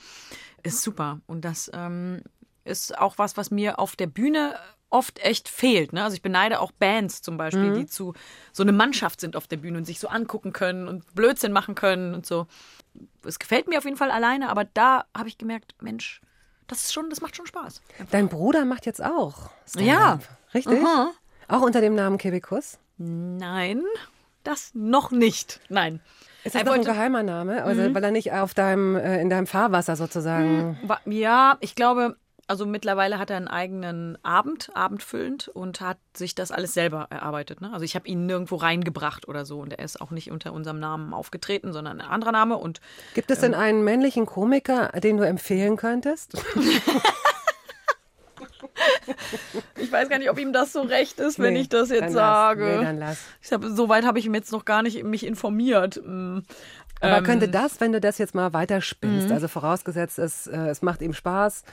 Speaker 3: ist super. Und das ähm, ist auch was, was mir auf der Bühne oft echt fehlt. Ne? Also ich beneide auch Bands zum Beispiel, die zu so eine Mannschaft sind auf der Bühne und sich so angucken können und Blödsinn machen können und so. Es gefällt mir auf jeden Fall alleine, aber da habe ich gemerkt, Mensch, das ist schon, das macht schon Spaß.
Speaker 4: Dein Bruder macht jetzt auch. Stand-up.
Speaker 3: Ja.
Speaker 4: Richtig?
Speaker 3: Aha.
Speaker 4: Auch unter dem Namen Kebekus?
Speaker 3: Nein, das noch nicht. Nein.
Speaker 4: Ist das noch ein geheimer Name? Also, weil er nicht auf deinem, äh, in deinem Fahrwasser sozusagen.
Speaker 3: Wa- Ja, ich glaube, also mittlerweile hat er einen eigenen Abend, abendfüllend und hat sich das alles selber erarbeitet. Ne? Also ich habe ihn nirgendwo reingebracht oder so und er ist auch nicht unter unserem Namen aufgetreten, sondern ein anderer Name und
Speaker 4: Gibt es denn einen männlichen Komiker, den du empfehlen könntest?
Speaker 3: ich weiß gar nicht, ob ihm das so recht ist, wenn
Speaker 4: Nee,
Speaker 3: ich das jetzt
Speaker 4: lass.
Speaker 3: sage.
Speaker 4: Nee, dann lass.
Speaker 3: Ich hab, so weit habe ich ihm jetzt noch gar nicht mich informiert. Mm,
Speaker 4: Aber
Speaker 3: ähm,
Speaker 4: könnte das, wenn du das jetzt mal weiterspinnst, also vorausgesetzt, es, äh, es macht ihm Spaß,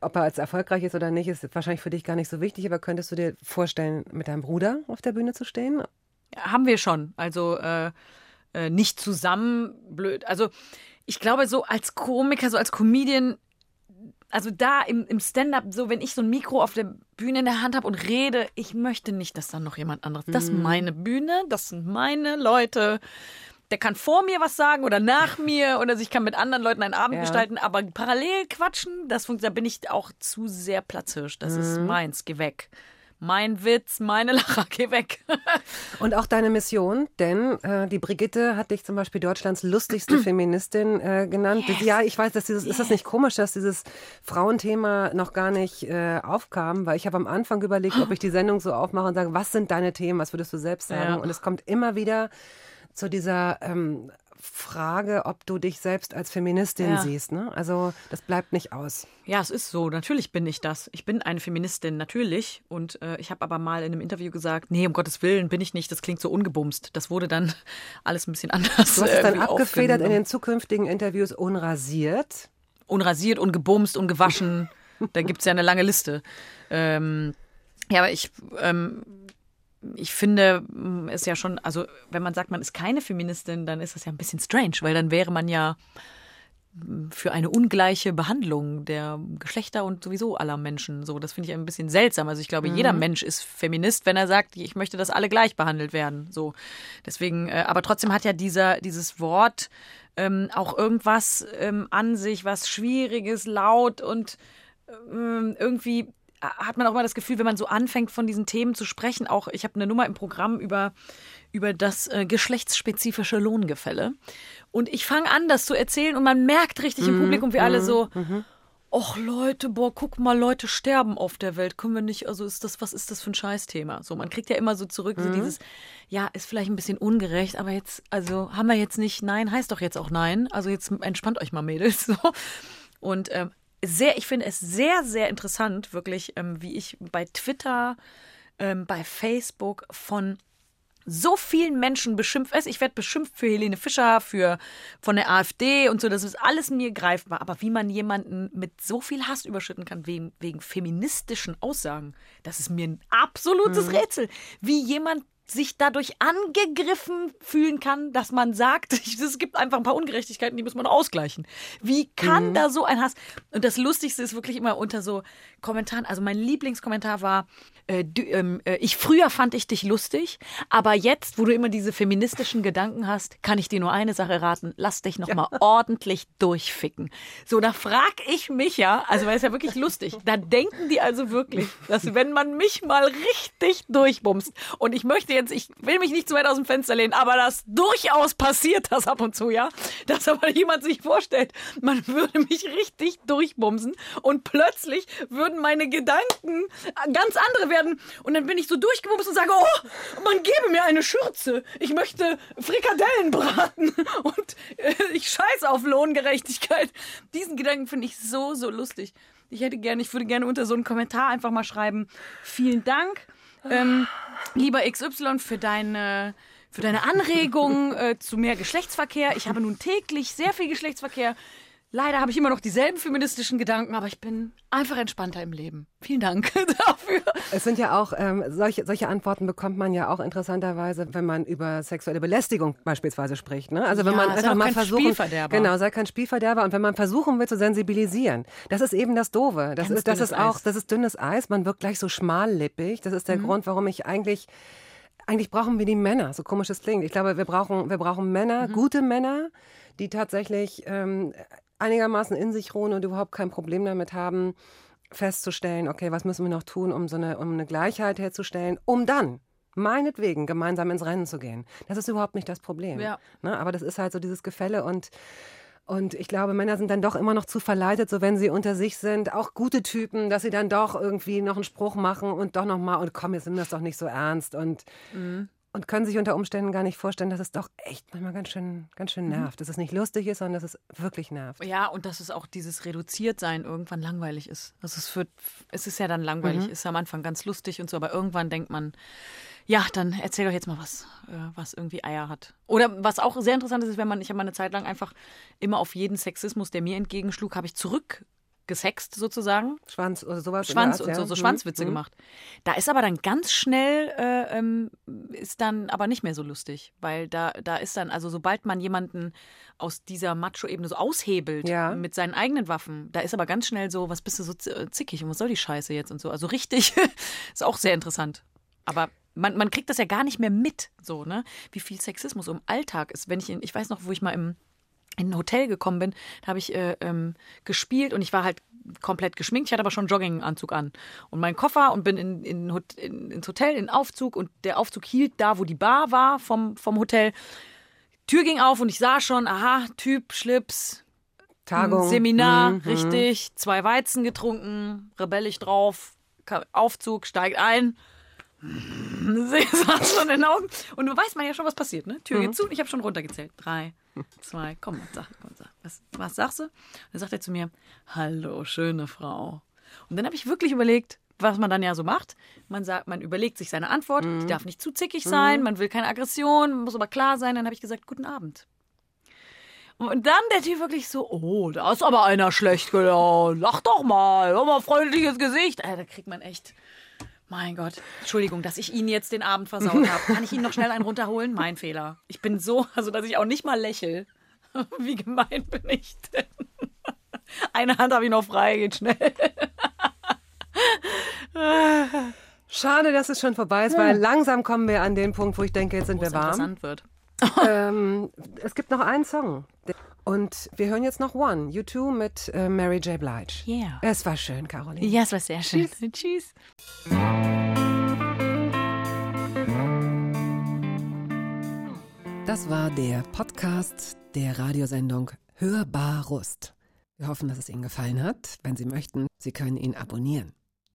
Speaker 4: ob er als erfolgreich ist oder nicht, ist wahrscheinlich für dich gar nicht so wichtig, aber könntest du dir vorstellen, mit deinem Bruder auf der Bühne zu stehen?
Speaker 3: Haben wir schon. Also äh, äh, nicht zusammen, blöd. Also ich glaube, so als Komiker, so als Comedian, also da im, im Stand-up, so wenn ich so ein Mikro auf der Bühne in der Hand habe und rede, ich möchte nicht, dass dann noch jemand anderes. Das ist meine Bühne, das sind meine Leute. Der kann vor mir was sagen oder nach mir oder ich kann mit anderen Leuten einen Abend
Speaker 4: Ja.
Speaker 3: gestalten, aber parallel quatschen, das funktioniert, da bin ich auch zu sehr Platzhirsch. Das ist meins, geh weg. Mein Witz, meine Lacher, geh weg.
Speaker 4: Und auch deine Mission, denn äh, die Brigitte hat dich zum Beispiel Deutschlands lustigste Feministin äh, genannt. Ja, ich weiß, dass dieses, ist das nicht komisch, dass dieses Frauenthema noch gar nicht äh, aufkam, weil ich habe am Anfang überlegt, ob ich die Sendung so aufmache und sage, was sind deine Themen, was würdest du selbst sagen?
Speaker 3: Ja.
Speaker 4: Und es kommt immer wieder zu dieser ähm, Frage, ob du dich selbst als Feministin
Speaker 3: Ja.
Speaker 4: siehst. Ne? Also das bleibt nicht aus.
Speaker 3: Ja, es ist so. Natürlich bin ich das. Ich bin eine Feministin, natürlich. Und äh, ich habe aber mal in einem Interview gesagt, nee, um Gottes Willen bin ich nicht. Das klingt so ungebumst. Das wurde dann alles ein bisschen anders.
Speaker 4: Du hast es dann abgefedert in den zukünftigen Interviews unrasiert.
Speaker 3: Unrasiert, ungebumst, ungewaschen. da gibt's ja eine lange Liste. Ähm, ja, aber ich, ähm, ich finde mm, es ja schon, also wenn man sagt, man ist keine Feministin, dann ist das ja ein bisschen strange, weil dann wäre man ja mm, für eine ungleiche Behandlung der Geschlechter und sowieso aller Menschen. So, das finde ich ein bisschen seltsam. Also ich glaube, jeder Mensch ist Feminist, wenn er sagt, ich möchte, dass alle gleich behandelt werden. So, deswegen. Äh, aber trotzdem hat ja dieser dieses Wort ähm, auch irgendwas ähm, an sich, was schwieriges, laut und ähm, irgendwie hat man auch immer das Gefühl, wenn man so anfängt, von diesen Themen zu sprechen, auch ich habe eine Nummer im Programm über, über das äh, geschlechtsspezifische Lohngefälle. Und ich fange an, das zu erzählen und man merkt richtig
Speaker 4: Mhm,
Speaker 3: im Publikum, wie alle so, Och Leute, boah, guck mal, Leute sterben auf der Welt. Können wir nicht, also ist das, was ist das für ein Scheißthema? So, man kriegt ja immer so zurück,
Speaker 4: Mhm.
Speaker 3: so dieses, ja, ist vielleicht ein bisschen ungerecht, aber jetzt, also haben wir jetzt nicht Nein, heißt doch jetzt auch Nein. Also jetzt entspannt euch mal, Mädels. So. Und ähm, sehr, ich finde es sehr, sehr interessant, wirklich, ähm, wie ich bei Twitter, ähm, bei Facebook von so vielen Menschen beschimpft. Weißt, ich werde beschimpft für Helene Fischer, für von der AfD und so. Das ist alles mir greifbar. Aber wie man jemanden mit so viel Hass überschütten kann wegen, wegen feministischen Aussagen, das ist mir ein absolutes Rätsel. Wie jemand sich dadurch angegriffen fühlen kann, dass man sagt, es gibt einfach ein paar Ungerechtigkeiten, die muss man ausgleichen. Wie kann da so ein Hass? Und das Lustigste ist wirklich immer unter so Kommentaren. Also mein Lieblingskommentar war, äh, du, ähm, äh, ich früher fand ich dich lustig, aber jetzt, wo du immer diese feministischen Gedanken hast, kann ich dir nur eine Sache raten: Lass dich noch mal ordentlich durchficken. So, da frag ich mich ja, also weil es ja wirklich lustig. Da denken die also wirklich, dass wenn man mich mal richtig durchbumst und ich möchte jetzt, ich will mich nicht zu weit aus dem Fenster lehnen, aber das durchaus passiert das ab und zu, ja, dass aber jemand sich vorstellt, man würde mich richtig durchbumsen und plötzlich würden meine Gedanken ganz andere werden. Und dann bin ich so durchgebumst und sage, oh, man gebe mir eine Schürze, ich möchte Frikadellen braten. Und äh, ich scheiße auf Lohngerechtigkeit. Diesen Gedanken finde ich so, so lustig. Ich hätte gerne, ich würde gerne unter so einen Kommentar einfach mal schreiben, vielen Dank, ähm, lieber XY, für deine für deine Anregung äh, zu mehr Geschlechtsverkehr. Ich habe nun täglich sehr viel Geschlechtsverkehr. Leider habe ich immer noch dieselben feministischen Gedanken, aber ich bin einfach entspannter im Leben. Vielen Dank dafür.
Speaker 4: Es sind ja auch, ähm, solche, solche Antworten bekommt man ja auch interessanterweise, wenn man über sexuelle Belästigung beispielsweise spricht. Ne? Also wenn
Speaker 3: Ja,
Speaker 4: man einfach mal versuchen, genau, sei kein Spielverderber und wenn man versuchen will zu sensibilisieren, das ist eben das Doofe. Das
Speaker 3: Ganz
Speaker 4: ist, das
Speaker 3: dünnes
Speaker 4: ist auch,
Speaker 3: Eis.
Speaker 4: das ist dünnes Eis. Man wirkt gleich so schmallippig. Das
Speaker 3: Mhm.
Speaker 4: ist der Grund, warum ich eigentlich eigentlich brauchen wir die Männer, so komisch es klingt. Ich glaube, wir brauchen, wir brauchen Männer,
Speaker 3: Mhm.
Speaker 4: gute Männer, die tatsächlich ähm, einigermaßen in sich ruhen und überhaupt kein Problem damit haben, festzustellen, okay, was müssen wir noch tun, um so eine, um eine Gleichheit herzustellen, um dann meinetwegen gemeinsam ins Rennen zu gehen. Das ist überhaupt nicht das Problem.
Speaker 3: Ja.
Speaker 4: Ne? Aber das ist halt so dieses Gefälle und und ich glaube, Männer sind dann doch immer noch zu verleitet, so wenn sie unter sich sind, auch gute Typen, dass sie dann doch irgendwie noch einen Spruch machen und doch noch mal und komm, jetzt nimm das doch nicht so ernst und und können sich unter Umständen gar nicht vorstellen, dass es doch echt manchmal ganz schön ganz schön nervt, dass es nicht lustig ist, sondern dass es wirklich nervt.
Speaker 3: Ja, und dass es auch dieses Reduziertsein irgendwann langweilig ist. Also es wird, es ist ja dann langweilig, ist am Anfang ganz lustig und so, aber irgendwann denkt man, ja, dann erzähl doch jetzt mal was, äh, was irgendwie Eier hat. Oder was auch sehr interessant ist, ist, wenn man, ich habe mal eine Zeit lang einfach immer auf jeden Sexismus, der mir entgegenschlug, habe ich zurückgesext sozusagen.
Speaker 4: Schwanz oder sowas.
Speaker 3: Schwanz
Speaker 4: der
Speaker 3: und
Speaker 4: Art,
Speaker 3: so, so
Speaker 4: Mhm.
Speaker 3: Schwanzwitze
Speaker 4: Mhm.
Speaker 3: gemacht. Da ist aber dann ganz schnell, äh, ähm, ist dann aber nicht mehr so lustig, weil da, da ist dann, also sobald man jemanden aus dieser Macho-Ebene so aushebelt
Speaker 4: Ja.
Speaker 3: mit seinen eigenen Waffen, da ist aber ganz schnell so, was bist du so äh, zickig und was soll die Scheiße jetzt und so. Also richtig, ist auch sehr interessant. Aber man, man kriegt das ja gar nicht mehr mit, so, ne? Wie viel Sexismus im Alltag ist. Wenn ich in, ich weiß noch, wo ich mal im in ein Hotel gekommen bin, da habe ich äh, ähm, gespielt und ich war halt komplett geschminkt. Ich hatte aber schon einen Jogginganzug an und meinen Koffer und bin in, in, in, ins Hotel, in den Aufzug und der Aufzug hielt da, wo die Bar war vom, vom Hotel. Tür ging auf und ich sah schon, aha, Typ, Schlips,
Speaker 4: Tagung.
Speaker 3: Seminar,
Speaker 4: Mhm.
Speaker 3: richtig, zwei Weizen getrunken, rebellisch drauf, Aufzug, steigt ein. Sie saß schon in den Augen. Und du weißt man ja schon, was passiert, ne? Tür
Speaker 4: Mhm.
Speaker 3: geht zu und ich habe schon runtergezählt. Drei, zwei, komm, sag, komm, sag. Was, was sagst du? Und dann sagt er zu mir, hallo, schöne Frau. Und dann habe ich wirklich überlegt, was man dann ja so macht. Man sagt, man überlegt sich seine Antwort,
Speaker 4: Mhm.
Speaker 3: die darf nicht zu zickig sein, man will keine Aggression, muss aber klar sein. Dann habe ich gesagt, guten Abend. Und dann der Typ wirklich so, oh, da ist aber einer schlecht gelaunt. Lach doch mal, hör mal, freundliches Gesicht. Da kriegt man echt, mein Gott. Entschuldigung, dass ich Ihnen jetzt den Abend versaut habe. Kann ich Ihnen noch schnell einen runterholen? Mein Fehler. Ich bin so, also dass ich auch nicht mal lächel. Wie gemein bin ich denn? Eine Hand habe ich noch frei, geht schnell.
Speaker 4: Schade, dass es schon vorbei ist, weil langsam kommen wir an den Punkt, wo ich denke, jetzt sind
Speaker 3: Wo es
Speaker 4: wir warm.
Speaker 3: interessant wird.
Speaker 4: ähm, es gibt noch einen Song. Und wir hören jetzt noch One, You Two mit äh, Mary J. Blige.
Speaker 3: Yeah.
Speaker 4: Es war schön, Caroline.
Speaker 3: Ja, es war sehr schön. Tschüss.
Speaker 4: Das war der Podcast der Radiosendung Hörbar Rust. Wir hoffen, dass es Ihnen gefallen hat. Wenn Sie möchten, Sie können ihn abonnieren.